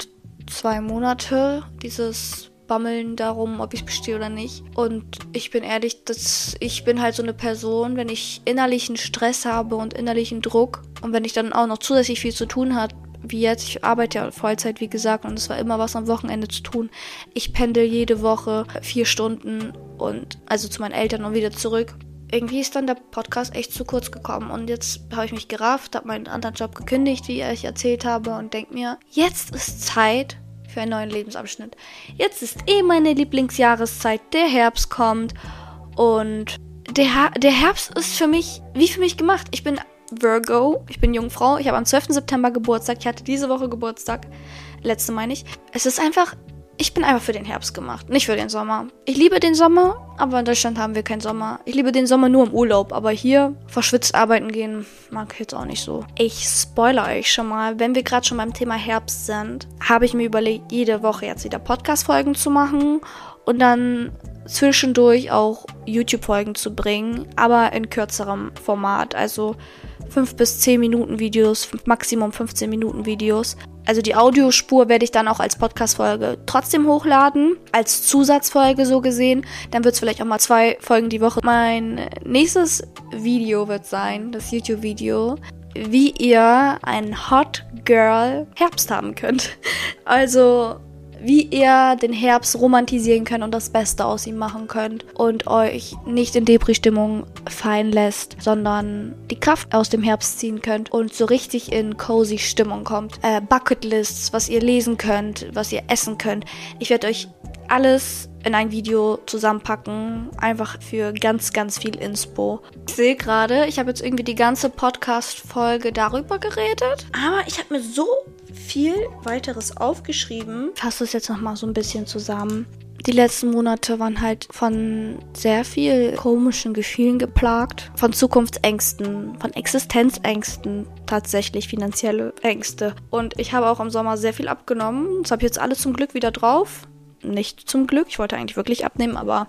zwei Monate. Dieses Bammeln darum, ob ich bestehe oder nicht. Und ich bin ehrlich, dass ich bin halt so eine Person, wenn ich innerlichen Stress habe und innerlichen Druck und wenn ich dann auch noch zusätzlich viel zu tun habe, wie jetzt, ich arbeite ja Vollzeit, wie gesagt, und es war immer was am Wochenende zu tun. Ich pendel jede Woche vier Stunden und also zu meinen Eltern und wieder zurück. Irgendwie ist dann der Podcast echt zu kurz gekommen und jetzt habe ich mich gerafft, habe meinen anderen Job gekündigt, wie ich erzählt habe und denke mir, jetzt ist Zeit für einen neuen Lebensabschnitt. Jetzt ist eh meine Lieblingsjahreszeit, der Herbst kommt und der, der Herbst ist für mich, wie für mich gemacht. Ich bin Virgo, ich bin Jungfrau, ich habe am 12. September Geburtstag, ich hatte diese Woche Geburtstag, letzte meine ich. Es ist einfach, ich bin einfach für den Herbst gemacht, nicht für den Sommer. Ich liebe den Sommer, aber in Deutschland haben wir keinen Sommer. Ich liebe den Sommer nur im Urlaub, aber hier verschwitzt arbeiten gehen mag ich jetzt auch nicht so. Ich spoilere euch schon mal, wenn wir gerade schon beim Thema Herbst sind, habe ich mir überlegt, jede Woche jetzt wieder Podcast-Folgen zu machen und dann zwischendurch auch YouTube-Folgen zu bringen, aber in kürzerem Format. Also 5 bis 10 Minuten Videos, Maximum 15 Minuten Videos. Also die Audiospur werde ich dann auch als Podcast-Folge trotzdem hochladen, als Zusatzfolge so gesehen. Dann wird es vielleicht auch mal zwei Folgen die Woche. Mein nächstes Video wird sein, das YouTube-Video, wie ihr ein Hot Girl Herbst haben könnt. Also wie ihr den Herbst romantisieren könnt und das Beste aus ihm machen könnt und euch nicht in Depri-Stimmung fallen lässt, sondern die Kraft aus dem Herbst ziehen könnt und so richtig in cozy Stimmung kommt. Äh, Bucketlists, was ihr lesen könnt, was ihr essen könnt. Ich werde euch alles in ein Video zusammenpacken. Einfach für ganz, ganz viel Inspo. Ich sehe gerade, ich habe jetzt irgendwie die ganze Podcast-Folge darüber geredet. Aber ich habe mir so viel weiteres aufgeschrieben. Fasse es jetzt nochmal so ein bisschen zusammen. Die letzten Monate waren halt von sehr viel komischen Gefühlen geplagt, von Zukunftsängsten, von Existenzängsten, tatsächlich finanzielle Ängste. Und ich habe auch im Sommer sehr viel abgenommen. Das habe ich jetzt alles zum Glück wieder drauf. Nicht zum Glück, ich wollte eigentlich wirklich abnehmen, aber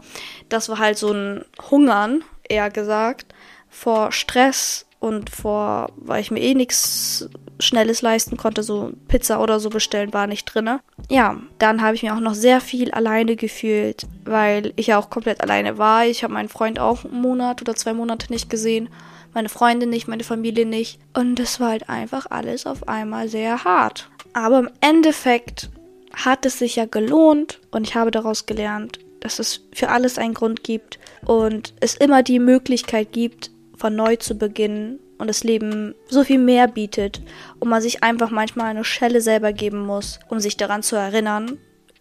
das war halt so ein Hungern, eher gesagt, vor Stress und vor, weil ich mir eh nichts Schnelles leisten konnte, so Pizza oder so bestellen war nicht drin. Ja, dann habe ich mir auch noch sehr viel alleine gefühlt, weil ich ja auch komplett alleine war. Ich habe meinen Freund auch einen Monat oder zwei Monate nicht gesehen, meine Freunde nicht, meine Familie nicht. Und es war halt einfach alles auf einmal sehr hart. Aber im Endeffekt hat es sich ja gelohnt und ich habe daraus gelernt, dass es für alles einen Grund gibt und es immer die Möglichkeit gibt, von neu zu beginnen und das Leben so viel mehr bietet und man sich einfach manchmal eine Schelle selber geben muss, um sich daran zu erinnern,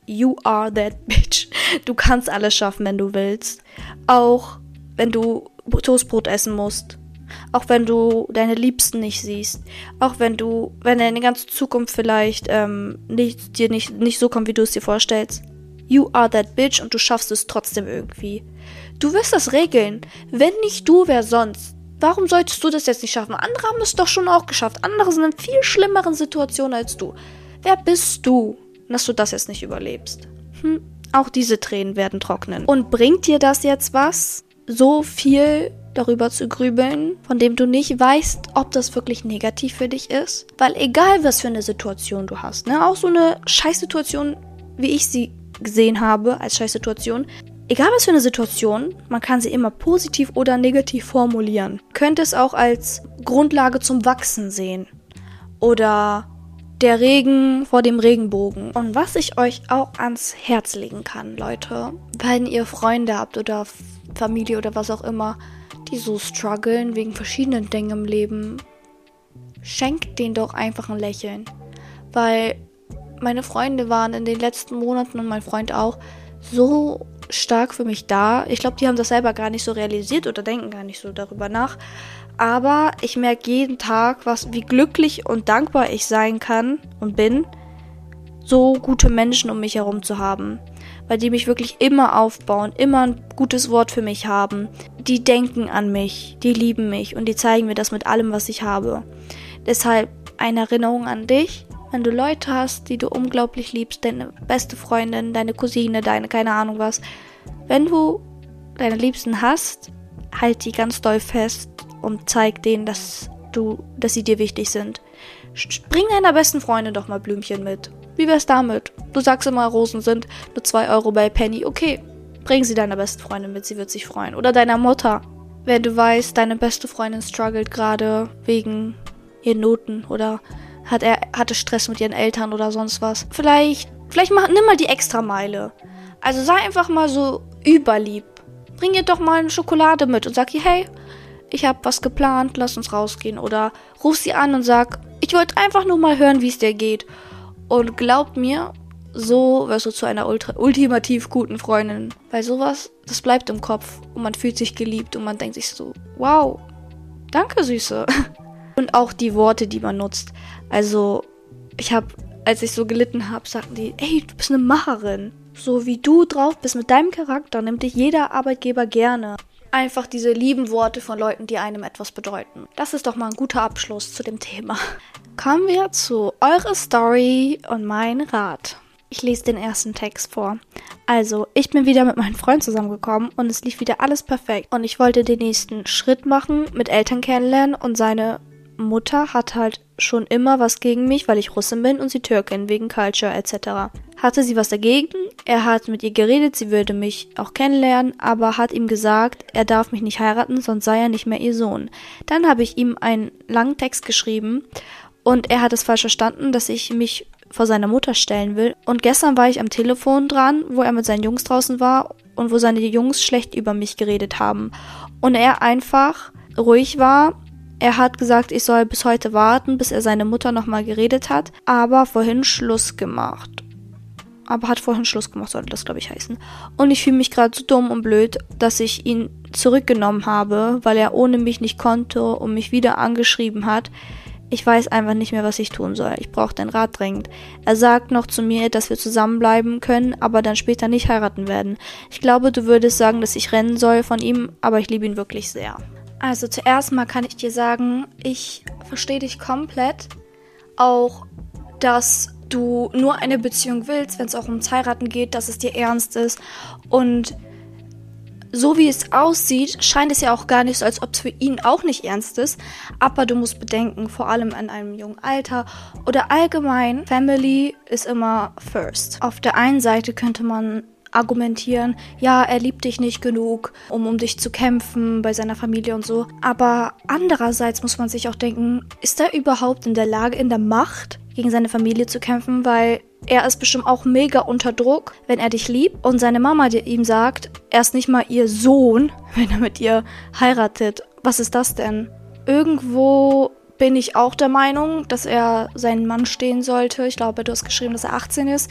you are that bitch. Du kannst alles schaffen, wenn du willst. Auch wenn du Toastbrot essen musst. Auch wenn du deine Liebsten nicht siehst. Auch wenn du, wenn deine ganze Zukunft vielleicht ähm, nicht, dir nicht, nicht so kommt, wie du es dir vorstellst. You are that bitch und du schaffst es trotzdem irgendwie. Du wirst das regeln. Wenn nicht du, wer sonst? Warum solltest du das jetzt nicht schaffen? Andere haben es doch schon auch geschafft. Andere sind in viel schlimmeren Situationen als du. Wer bist du, dass du das jetzt nicht überlebst? Hm, auch diese Tränen werden trocknen. Und bringt dir das jetzt was? So viel darüber zu grübeln, von dem du nicht weißt, ob das wirklich negativ für dich ist? Weil egal, was für eine Situation du hast, ne, auch so eine Scheißsituation, wie ich sie gesehen habe als Scheißsituation, Egal was für eine Situation, man kann sie immer positiv oder negativ formulieren. Könnte es auch als Grundlage zum Wachsen sehen. Oder der Regen vor dem Regenbogen. Und was ich euch auch ans Herz legen kann, Leute, wenn ihr Freunde habt oder Familie oder was auch immer, die so strugglen wegen verschiedenen Dingen im Leben, schenkt denen doch einfach ein Lächeln. Weil meine Freunde waren in den letzten Monaten und mein Freund auch so stark für mich da. Ich glaube, die haben das selber gar nicht so realisiert oder denken gar nicht so darüber nach. Aber ich merke jeden Tag, was, wie glücklich und dankbar ich sein kann und bin, so gute Menschen um mich herum zu haben. Weil die mich wirklich immer aufbauen, immer ein gutes Wort für mich haben. Die denken an mich, die lieben mich und die zeigen mir das mit allem, was ich habe. Deshalb eine Erinnerung an dich wenn du Leute hast, die du unglaublich liebst, deine beste Freundin, deine Cousine, deine keine Ahnung was, wenn du deine Liebsten hast, halt die ganz doll fest und zeig denen, dass du, dass sie dir wichtig sind. Bring deiner besten Freundin doch mal Blümchen mit. Wie wär's damit? Du sagst immer, Rosen sind nur 2 Euro bei Penny. Okay, bring sie deiner besten Freundin mit, sie wird sich freuen. Oder deiner Mutter. Wenn du weißt, deine beste Freundin struggelt gerade wegen ihren Noten oder hat er, hatte Stress mit ihren Eltern oder sonst was. Vielleicht, vielleicht mach, nimm mal die Extrameile. Also sei einfach mal so überlieb. Bring ihr doch mal eine Schokolade mit und sag ihr, hey, ich habe was geplant, lass uns rausgehen. Oder ruf sie an und sag, ich wollte einfach nur mal hören, wie es dir geht. Und glaub mir, so wirst du zu einer ultra, ultimativ guten Freundin. Weil sowas, das bleibt im Kopf. Und man fühlt sich geliebt und man denkt sich so, wow, danke Süße. Und auch die Worte, die man nutzt. Also, ich habe, als ich so gelitten habe, sagten die, ey, du bist eine Macherin. So wie du drauf bist mit deinem Charakter, nimmt dich jeder Arbeitgeber gerne. Einfach diese lieben Worte von Leuten, die einem etwas bedeuten. Das ist doch mal ein guter Abschluss zu dem Thema. Kommen wir zu eurer Story und mein Rat. Ich lese den ersten Text vor. Also, ich bin wieder mit meinem Freund zusammengekommen und es lief wieder alles perfekt. Und ich wollte den nächsten Schritt machen, mit Eltern kennenlernen und seine Mutter hat halt schon immer was gegen mich, weil ich Russin bin und sie Türkin wegen Culture etc. Hatte sie was dagegen? Er hat mit ihr geredet, sie würde mich auch kennenlernen, aber hat ihm gesagt, er darf mich nicht heiraten, sonst sei er nicht mehr ihr Sohn. Dann habe ich ihm einen langen Text geschrieben und er hat es falsch verstanden, dass ich mich vor seiner Mutter stellen will. Und gestern war ich am Telefon dran, wo er mit seinen Jungs draußen war und wo seine Jungs schlecht über mich geredet haben. Und er einfach ruhig war er hat gesagt, ich soll bis heute warten, bis er seine Mutter nochmal geredet hat, aber vorhin Schluss gemacht. Aber hat vorhin Schluss gemacht, sollte das, glaube ich, heißen. Und ich fühle mich gerade so dumm und blöd, dass ich ihn zurückgenommen habe, weil er ohne mich nicht konnte und mich wieder angeschrieben hat. Ich weiß einfach nicht mehr, was ich tun soll. Ich brauche deinen Rat dringend. Er sagt noch zu mir, dass wir zusammenbleiben können, aber dann später nicht heiraten werden. Ich glaube, du würdest sagen, dass ich rennen soll von ihm, aber ich liebe ihn wirklich sehr. Also zuerst mal kann ich dir sagen, ich verstehe dich komplett. Auch, dass du nur eine Beziehung willst, wenn es auch ums Heiraten geht, dass es dir ernst ist. Und so wie es aussieht, scheint es ja auch gar nicht so, als ob es für ihn auch nicht ernst ist. Aber du musst bedenken, vor allem in einem jungen Alter oder allgemein, Family ist immer first. Auf der einen Seite könnte man argumentieren, ja, er liebt dich nicht genug, um um dich zu kämpfen bei seiner Familie und so. Aber andererseits muss man sich auch denken, ist er überhaupt in der Lage, in der Macht gegen seine Familie zu kämpfen, weil er ist bestimmt auch mega unter Druck, wenn er dich liebt und seine Mama die ihm sagt, er ist nicht mal ihr Sohn, wenn er mit ihr heiratet. Was ist das denn? Irgendwo bin ich auch der Meinung, dass er seinen Mann stehen sollte. Ich glaube, du hast geschrieben, dass er 18 ist.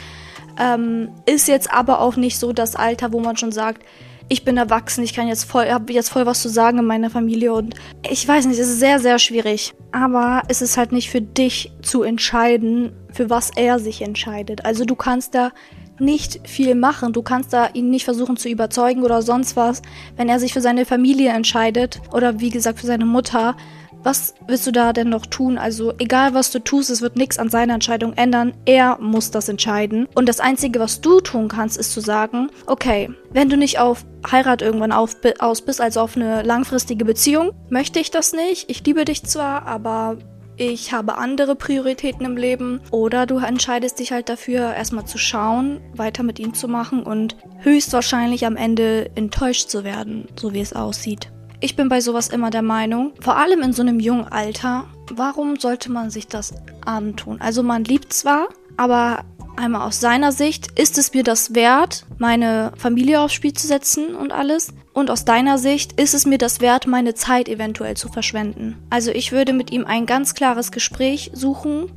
Ähm, ist jetzt aber auch nicht so das Alter, wo man schon sagt, ich bin erwachsen, ich kann jetzt voll, habe jetzt voll was zu sagen in meiner Familie und ich weiß nicht, es ist sehr, sehr schwierig. Aber es ist halt nicht für dich zu entscheiden, für was er sich entscheidet. Also du kannst da nicht viel machen. Du kannst da ihn nicht versuchen zu überzeugen oder sonst was. Wenn er sich für seine Familie entscheidet oder wie gesagt für seine Mutter, was willst du da denn noch tun? Also egal was du tust, es wird nichts an seiner Entscheidung ändern. Er muss das entscheiden. Und das Einzige, was du tun kannst, ist zu sagen, okay, wenn du nicht auf Heirat irgendwann auf, aus bist, also auf eine langfristige Beziehung, möchte ich das nicht. Ich liebe dich zwar, aber ich habe andere Prioritäten im Leben. Oder du entscheidest dich halt dafür, erstmal zu schauen, weiter mit ihm zu machen und höchstwahrscheinlich am Ende enttäuscht zu werden, so wie es aussieht. Ich bin bei sowas immer der Meinung, vor allem in so einem jungen Alter, warum sollte man sich das antun? Also man liebt zwar, aber einmal aus seiner Sicht, ist es mir das wert, meine Familie aufs Spiel zu setzen und alles? Und aus deiner Sicht, ist es mir das wert, meine Zeit eventuell zu verschwenden? Also ich würde mit ihm ein ganz klares Gespräch suchen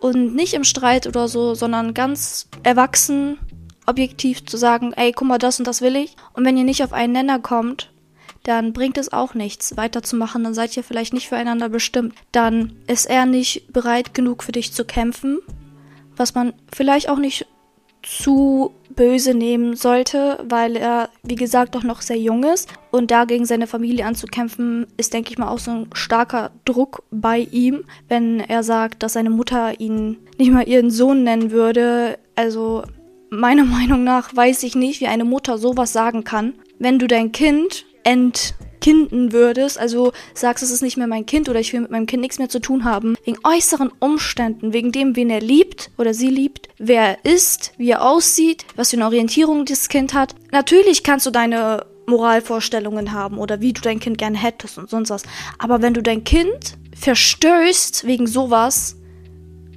und nicht im Streit oder so, sondern ganz erwachsen, objektiv zu sagen, ey, guck mal, das und das will ich. Und wenn ihr nicht auf einen Nenner kommt, dann bringt es auch nichts, weiterzumachen. Dann seid ihr vielleicht nicht füreinander bestimmt. Dann ist er nicht bereit genug für dich zu kämpfen, was man vielleicht auch nicht zu böse nehmen sollte, weil er, wie gesagt, auch noch sehr jung ist. Und da gegen seine Familie anzukämpfen, ist, denke ich mal, auch so ein starker Druck bei ihm, wenn er sagt, dass seine Mutter ihn nicht mal ihren Sohn nennen würde. Also meiner Meinung nach weiß ich nicht, wie eine Mutter sowas sagen kann. Wenn du dein Kind entkinden würdest, also sagst, es ist nicht mehr mein Kind oder ich will mit meinem Kind nichts mehr zu tun haben, wegen äußeren Umständen, wegen dem, wen er liebt oder sie liebt, wer er ist, wie er aussieht, was für eine Orientierung dieses Kind hat. Natürlich kannst du deine Moralvorstellungen haben oder wie du dein Kind gerne hättest und sonst was. Aber wenn du dein Kind verstößt wegen sowas,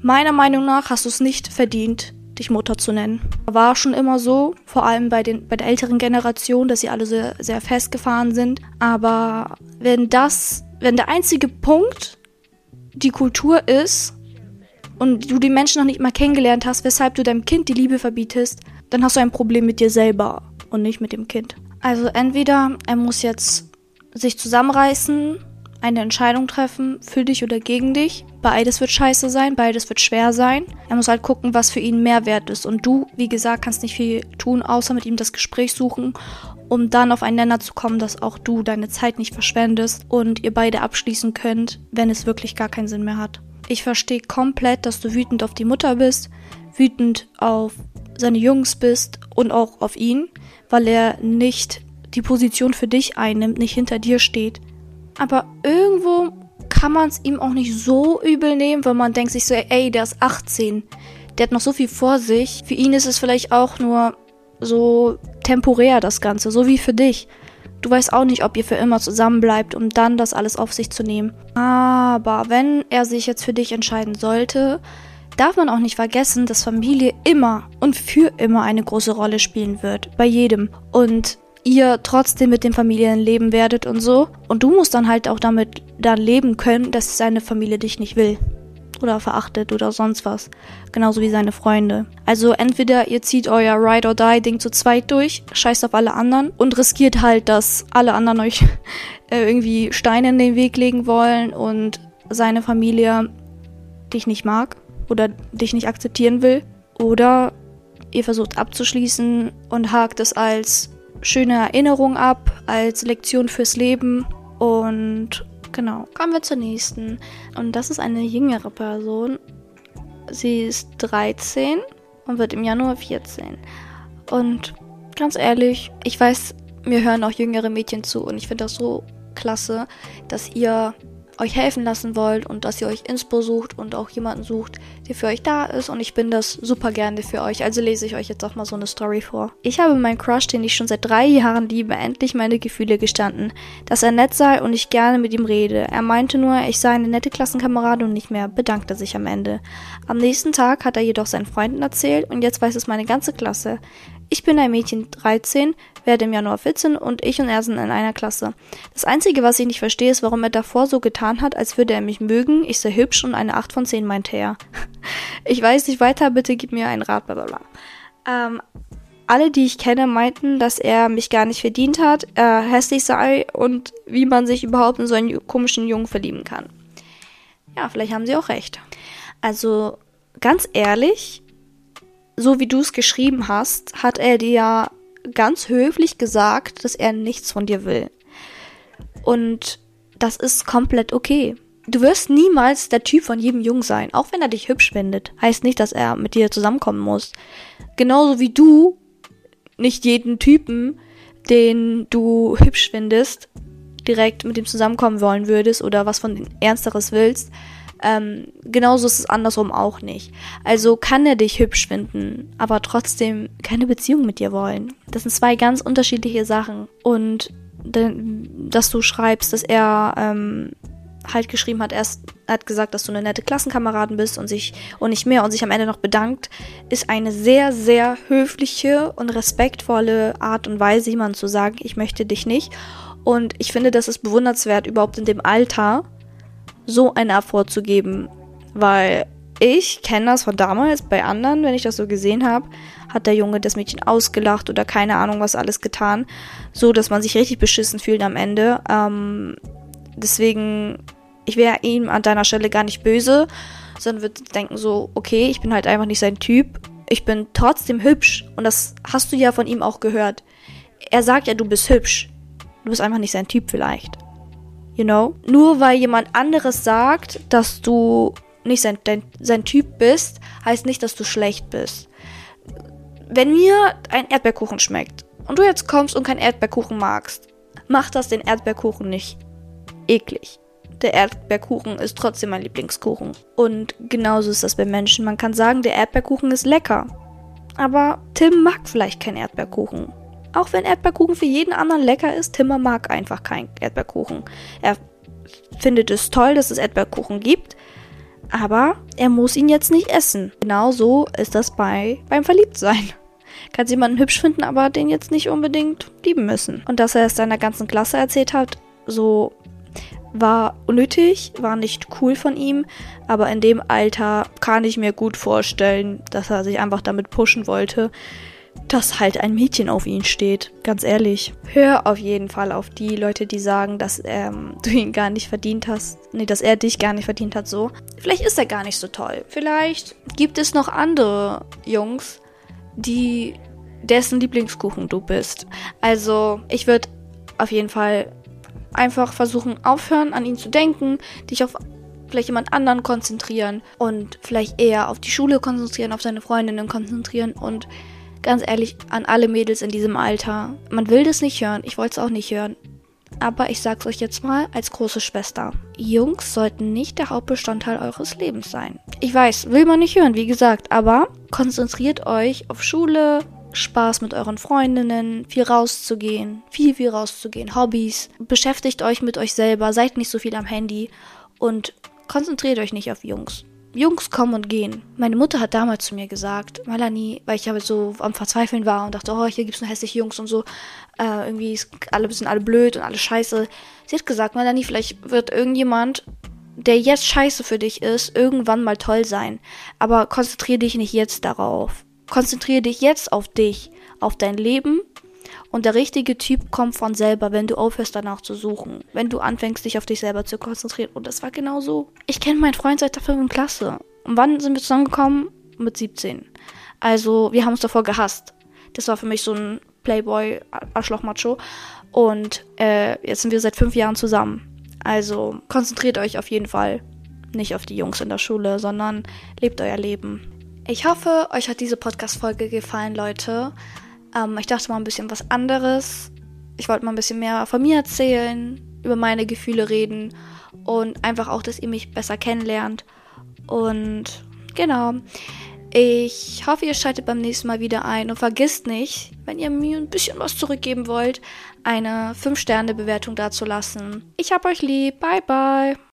meiner Meinung nach hast du es nicht verdient, dich Mutter zu nennen. War schon immer so, vor allem bei, den, bei der älteren Generation, dass sie alle sehr, sehr festgefahren sind. Aber wenn das, wenn der einzige Punkt die Kultur ist und du die Menschen noch nicht mal kennengelernt hast, weshalb du deinem Kind die Liebe verbietest, dann hast du ein Problem mit dir selber und nicht mit dem Kind. Also entweder er muss jetzt sich zusammenreißen eine Entscheidung treffen, für dich oder gegen dich. Beides wird scheiße sein, beides wird schwer sein. Er muss halt gucken, was für ihn mehr wert ist. Und du, wie gesagt, kannst nicht viel tun, außer mit ihm das Gespräch suchen, um dann auf einen Nenner zu kommen, dass auch du deine Zeit nicht verschwendest und ihr beide abschließen könnt, wenn es wirklich gar keinen Sinn mehr hat. Ich verstehe komplett, dass du wütend auf die Mutter bist, wütend auf seine Jungs bist und auch auf ihn, weil er nicht die Position für dich einnimmt, nicht hinter dir steht. Aber irgendwo kann man es ihm auch nicht so übel nehmen, weil man denkt sich so, ey, der ist 18. Der hat noch so viel vor sich. Für ihn ist es vielleicht auch nur so temporär das Ganze, so wie für dich. Du weißt auch nicht, ob ihr für immer zusammen bleibt, um dann das alles auf sich zu nehmen. Aber wenn er sich jetzt für dich entscheiden sollte, darf man auch nicht vergessen, dass Familie immer und für immer eine große Rolle spielen wird. Bei jedem. Und ihr trotzdem mit dem Familienleben werdet und so. Und du musst dann halt auch damit dann leben können, dass seine Familie dich nicht will. Oder verachtet oder sonst was. Genauso wie seine Freunde. Also entweder ihr zieht euer Ride or Die Ding zu zweit durch, scheißt auf alle anderen und riskiert halt, dass alle anderen euch äh, irgendwie Steine in den Weg legen wollen und seine Familie dich nicht mag oder dich nicht akzeptieren will. Oder ihr versucht abzuschließen und hakt es als schöne Erinnerung ab, als Lektion fürs Leben. Und genau, kommen wir zur nächsten. Und das ist eine jüngere Person. Sie ist 13 und wird im Januar 14. Und ganz ehrlich, ich weiß, mir hören auch jüngere Mädchen zu und ich finde das so klasse, dass ihr euch helfen lassen wollt und dass ihr euch Inspo sucht und auch jemanden sucht, der für euch da ist und ich bin das super gerne für euch. Also lese ich euch jetzt auch mal so eine Story vor. Ich habe meinen Crush, den ich schon seit drei Jahren liebe, endlich meine Gefühle gestanden, dass er nett sei und ich gerne mit ihm rede. Er meinte nur, ich sei eine nette Klassenkameradin und nicht mehr, bedankte sich am Ende. Am nächsten Tag hat er jedoch seinen Freunden erzählt und jetzt weiß es meine ganze Klasse. Ich bin ein Mädchen 13, werde im Januar 14 und ich und er sind in einer Klasse. Das Einzige, was ich nicht verstehe, ist, warum er davor so getan hat, als würde er mich mögen. Ich sei hübsch und eine 8 von 10 meinte er. ich weiß nicht weiter, bitte gib mir einen Rat, bla bla. Ähm, alle, die ich kenne, meinten, dass er mich gar nicht verdient hat, er hässlich sei und wie man sich überhaupt in so einen komischen Jungen verlieben kann. Ja, vielleicht haben sie auch recht. Also, ganz ehrlich, so wie du es geschrieben hast, hat er dir ja ganz höflich gesagt, dass er nichts von dir will. Und das ist komplett okay. Du wirst niemals der Typ von jedem Jungen sein, auch wenn er dich hübsch findet. Heißt nicht, dass er mit dir zusammenkommen muss. Genauso wie du nicht jeden Typen, den du hübsch findest, direkt mit ihm zusammenkommen wollen würdest oder was von Ernsteres willst. Ähm, genauso ist es andersrum auch nicht. Also kann er dich hübsch finden, aber trotzdem keine Beziehung mit dir wollen. Das sind zwei ganz unterschiedliche Sachen. Und dass du schreibst, dass er ähm, halt geschrieben hat, er hat gesagt, dass du eine nette Klassenkameradin bist und sich und nicht mehr und sich am Ende noch bedankt, ist eine sehr, sehr höfliche und respektvolle Art und Weise, jemandem zu sagen, ich möchte dich nicht. Und ich finde, das ist bewundernswert, überhaupt in dem Alter so eine Art vorzugeben, weil ich kenne das von damals bei anderen, wenn ich das so gesehen habe, hat der Junge das Mädchen ausgelacht oder keine Ahnung was alles getan, so dass man sich richtig beschissen fühlt am Ende. Ähm, deswegen, ich wäre ihm an deiner Stelle gar nicht böse, sondern würde denken so, okay, ich bin halt einfach nicht sein Typ. Ich bin trotzdem hübsch und das hast du ja von ihm auch gehört. Er sagt ja, du bist hübsch. Du bist einfach nicht sein Typ vielleicht. You know? Nur weil jemand anderes sagt, dass du nicht sein, dein, sein Typ bist, heißt nicht, dass du schlecht bist. Wenn mir ein Erdbeerkuchen schmeckt und du jetzt kommst und keinen Erdbeerkuchen magst, macht das den Erdbeerkuchen nicht eklig. Der Erdbeerkuchen ist trotzdem mein Lieblingskuchen. Und genauso ist das bei Menschen. Man kann sagen, der Erdbeerkuchen ist lecker. Aber Tim mag vielleicht keinen Erdbeerkuchen. Auch wenn Erdbeerkuchen für jeden anderen lecker ist, Timmer mag einfach keinen Erdbeerkuchen. Er findet es toll, dass es Erdbeerkuchen gibt, aber er muss ihn jetzt nicht essen. Genau so ist das bei beim Verliebtsein. Kannst jemanden hübsch finden, aber den jetzt nicht unbedingt lieben müssen. Und dass er es seiner ganzen Klasse erzählt hat, so war unnötig, war nicht cool von ihm, aber in dem Alter kann ich mir gut vorstellen, dass er sich einfach damit pushen wollte, dass halt ein Mädchen auf ihn steht. Ganz ehrlich. Hör auf jeden Fall auf die Leute, die sagen, dass ähm, du ihn gar nicht verdient hast. Nee, dass er dich gar nicht verdient hat, so. Vielleicht ist er gar nicht so toll. Vielleicht gibt es noch andere Jungs, die dessen Lieblingskuchen du bist. Also, ich würde auf jeden Fall einfach versuchen, aufhören, an ihn zu denken, dich auf vielleicht jemand anderen konzentrieren und vielleicht eher auf die Schule konzentrieren, auf seine Freundinnen konzentrieren und Ganz ehrlich, an alle Mädels in diesem Alter. Man will das nicht hören. Ich wollte es auch nicht hören. Aber ich sag's euch jetzt mal als große Schwester. Jungs sollten nicht der Hauptbestandteil eures Lebens sein. Ich weiß, will man nicht hören, wie gesagt, aber konzentriert euch auf Schule, Spaß mit euren Freundinnen, viel rauszugehen, viel, viel rauszugehen, Hobbys. Beschäftigt euch mit euch selber, seid nicht so viel am Handy und konzentriert euch nicht auf Jungs. Jungs kommen und gehen. Meine Mutter hat damals zu mir gesagt, Melanie, weil ich aber so am Verzweifeln war und dachte, oh, hier gibt's nur hässliche Jungs und so, äh, irgendwie alle sind alle blöd und alle scheiße. Sie hat gesagt, Melanie, vielleicht wird irgendjemand, der jetzt scheiße für dich ist, irgendwann mal toll sein. Aber konzentriere dich nicht jetzt darauf. Konzentriere dich jetzt auf dich, auf dein Leben Und der richtige Typ kommt von selber, wenn du aufhörst danach zu suchen. Wenn du anfängst, dich auf dich selber zu konzentrieren. Und das war genau so. Ich kenne meinen Freund seit der 5. Klasse. Und wann sind wir zusammengekommen? Mit 17. Also, wir haben uns davor gehasst. Das war für mich so ein Playboy, Arschloch-Macho. Und äh, jetzt sind wir seit fünf Jahren zusammen. Also konzentriert euch auf jeden Fall nicht auf die Jungs in der Schule, sondern lebt euer Leben. Ich hoffe, euch hat diese Podcast-Folge gefallen, Leute. Ähm, ich dachte mal ein bisschen was anderes. Ich wollte mal ein bisschen mehr von mir erzählen, über meine Gefühle reden und einfach auch, dass ihr mich besser kennenlernt. Und genau. Ich hoffe, ihr schaltet beim nächsten Mal wieder ein und vergisst nicht, wenn ihr mir ein bisschen was zurückgeben wollt, eine 5-Sterne-Bewertung dazulassen. Ich hab euch lieb. Bye, bye.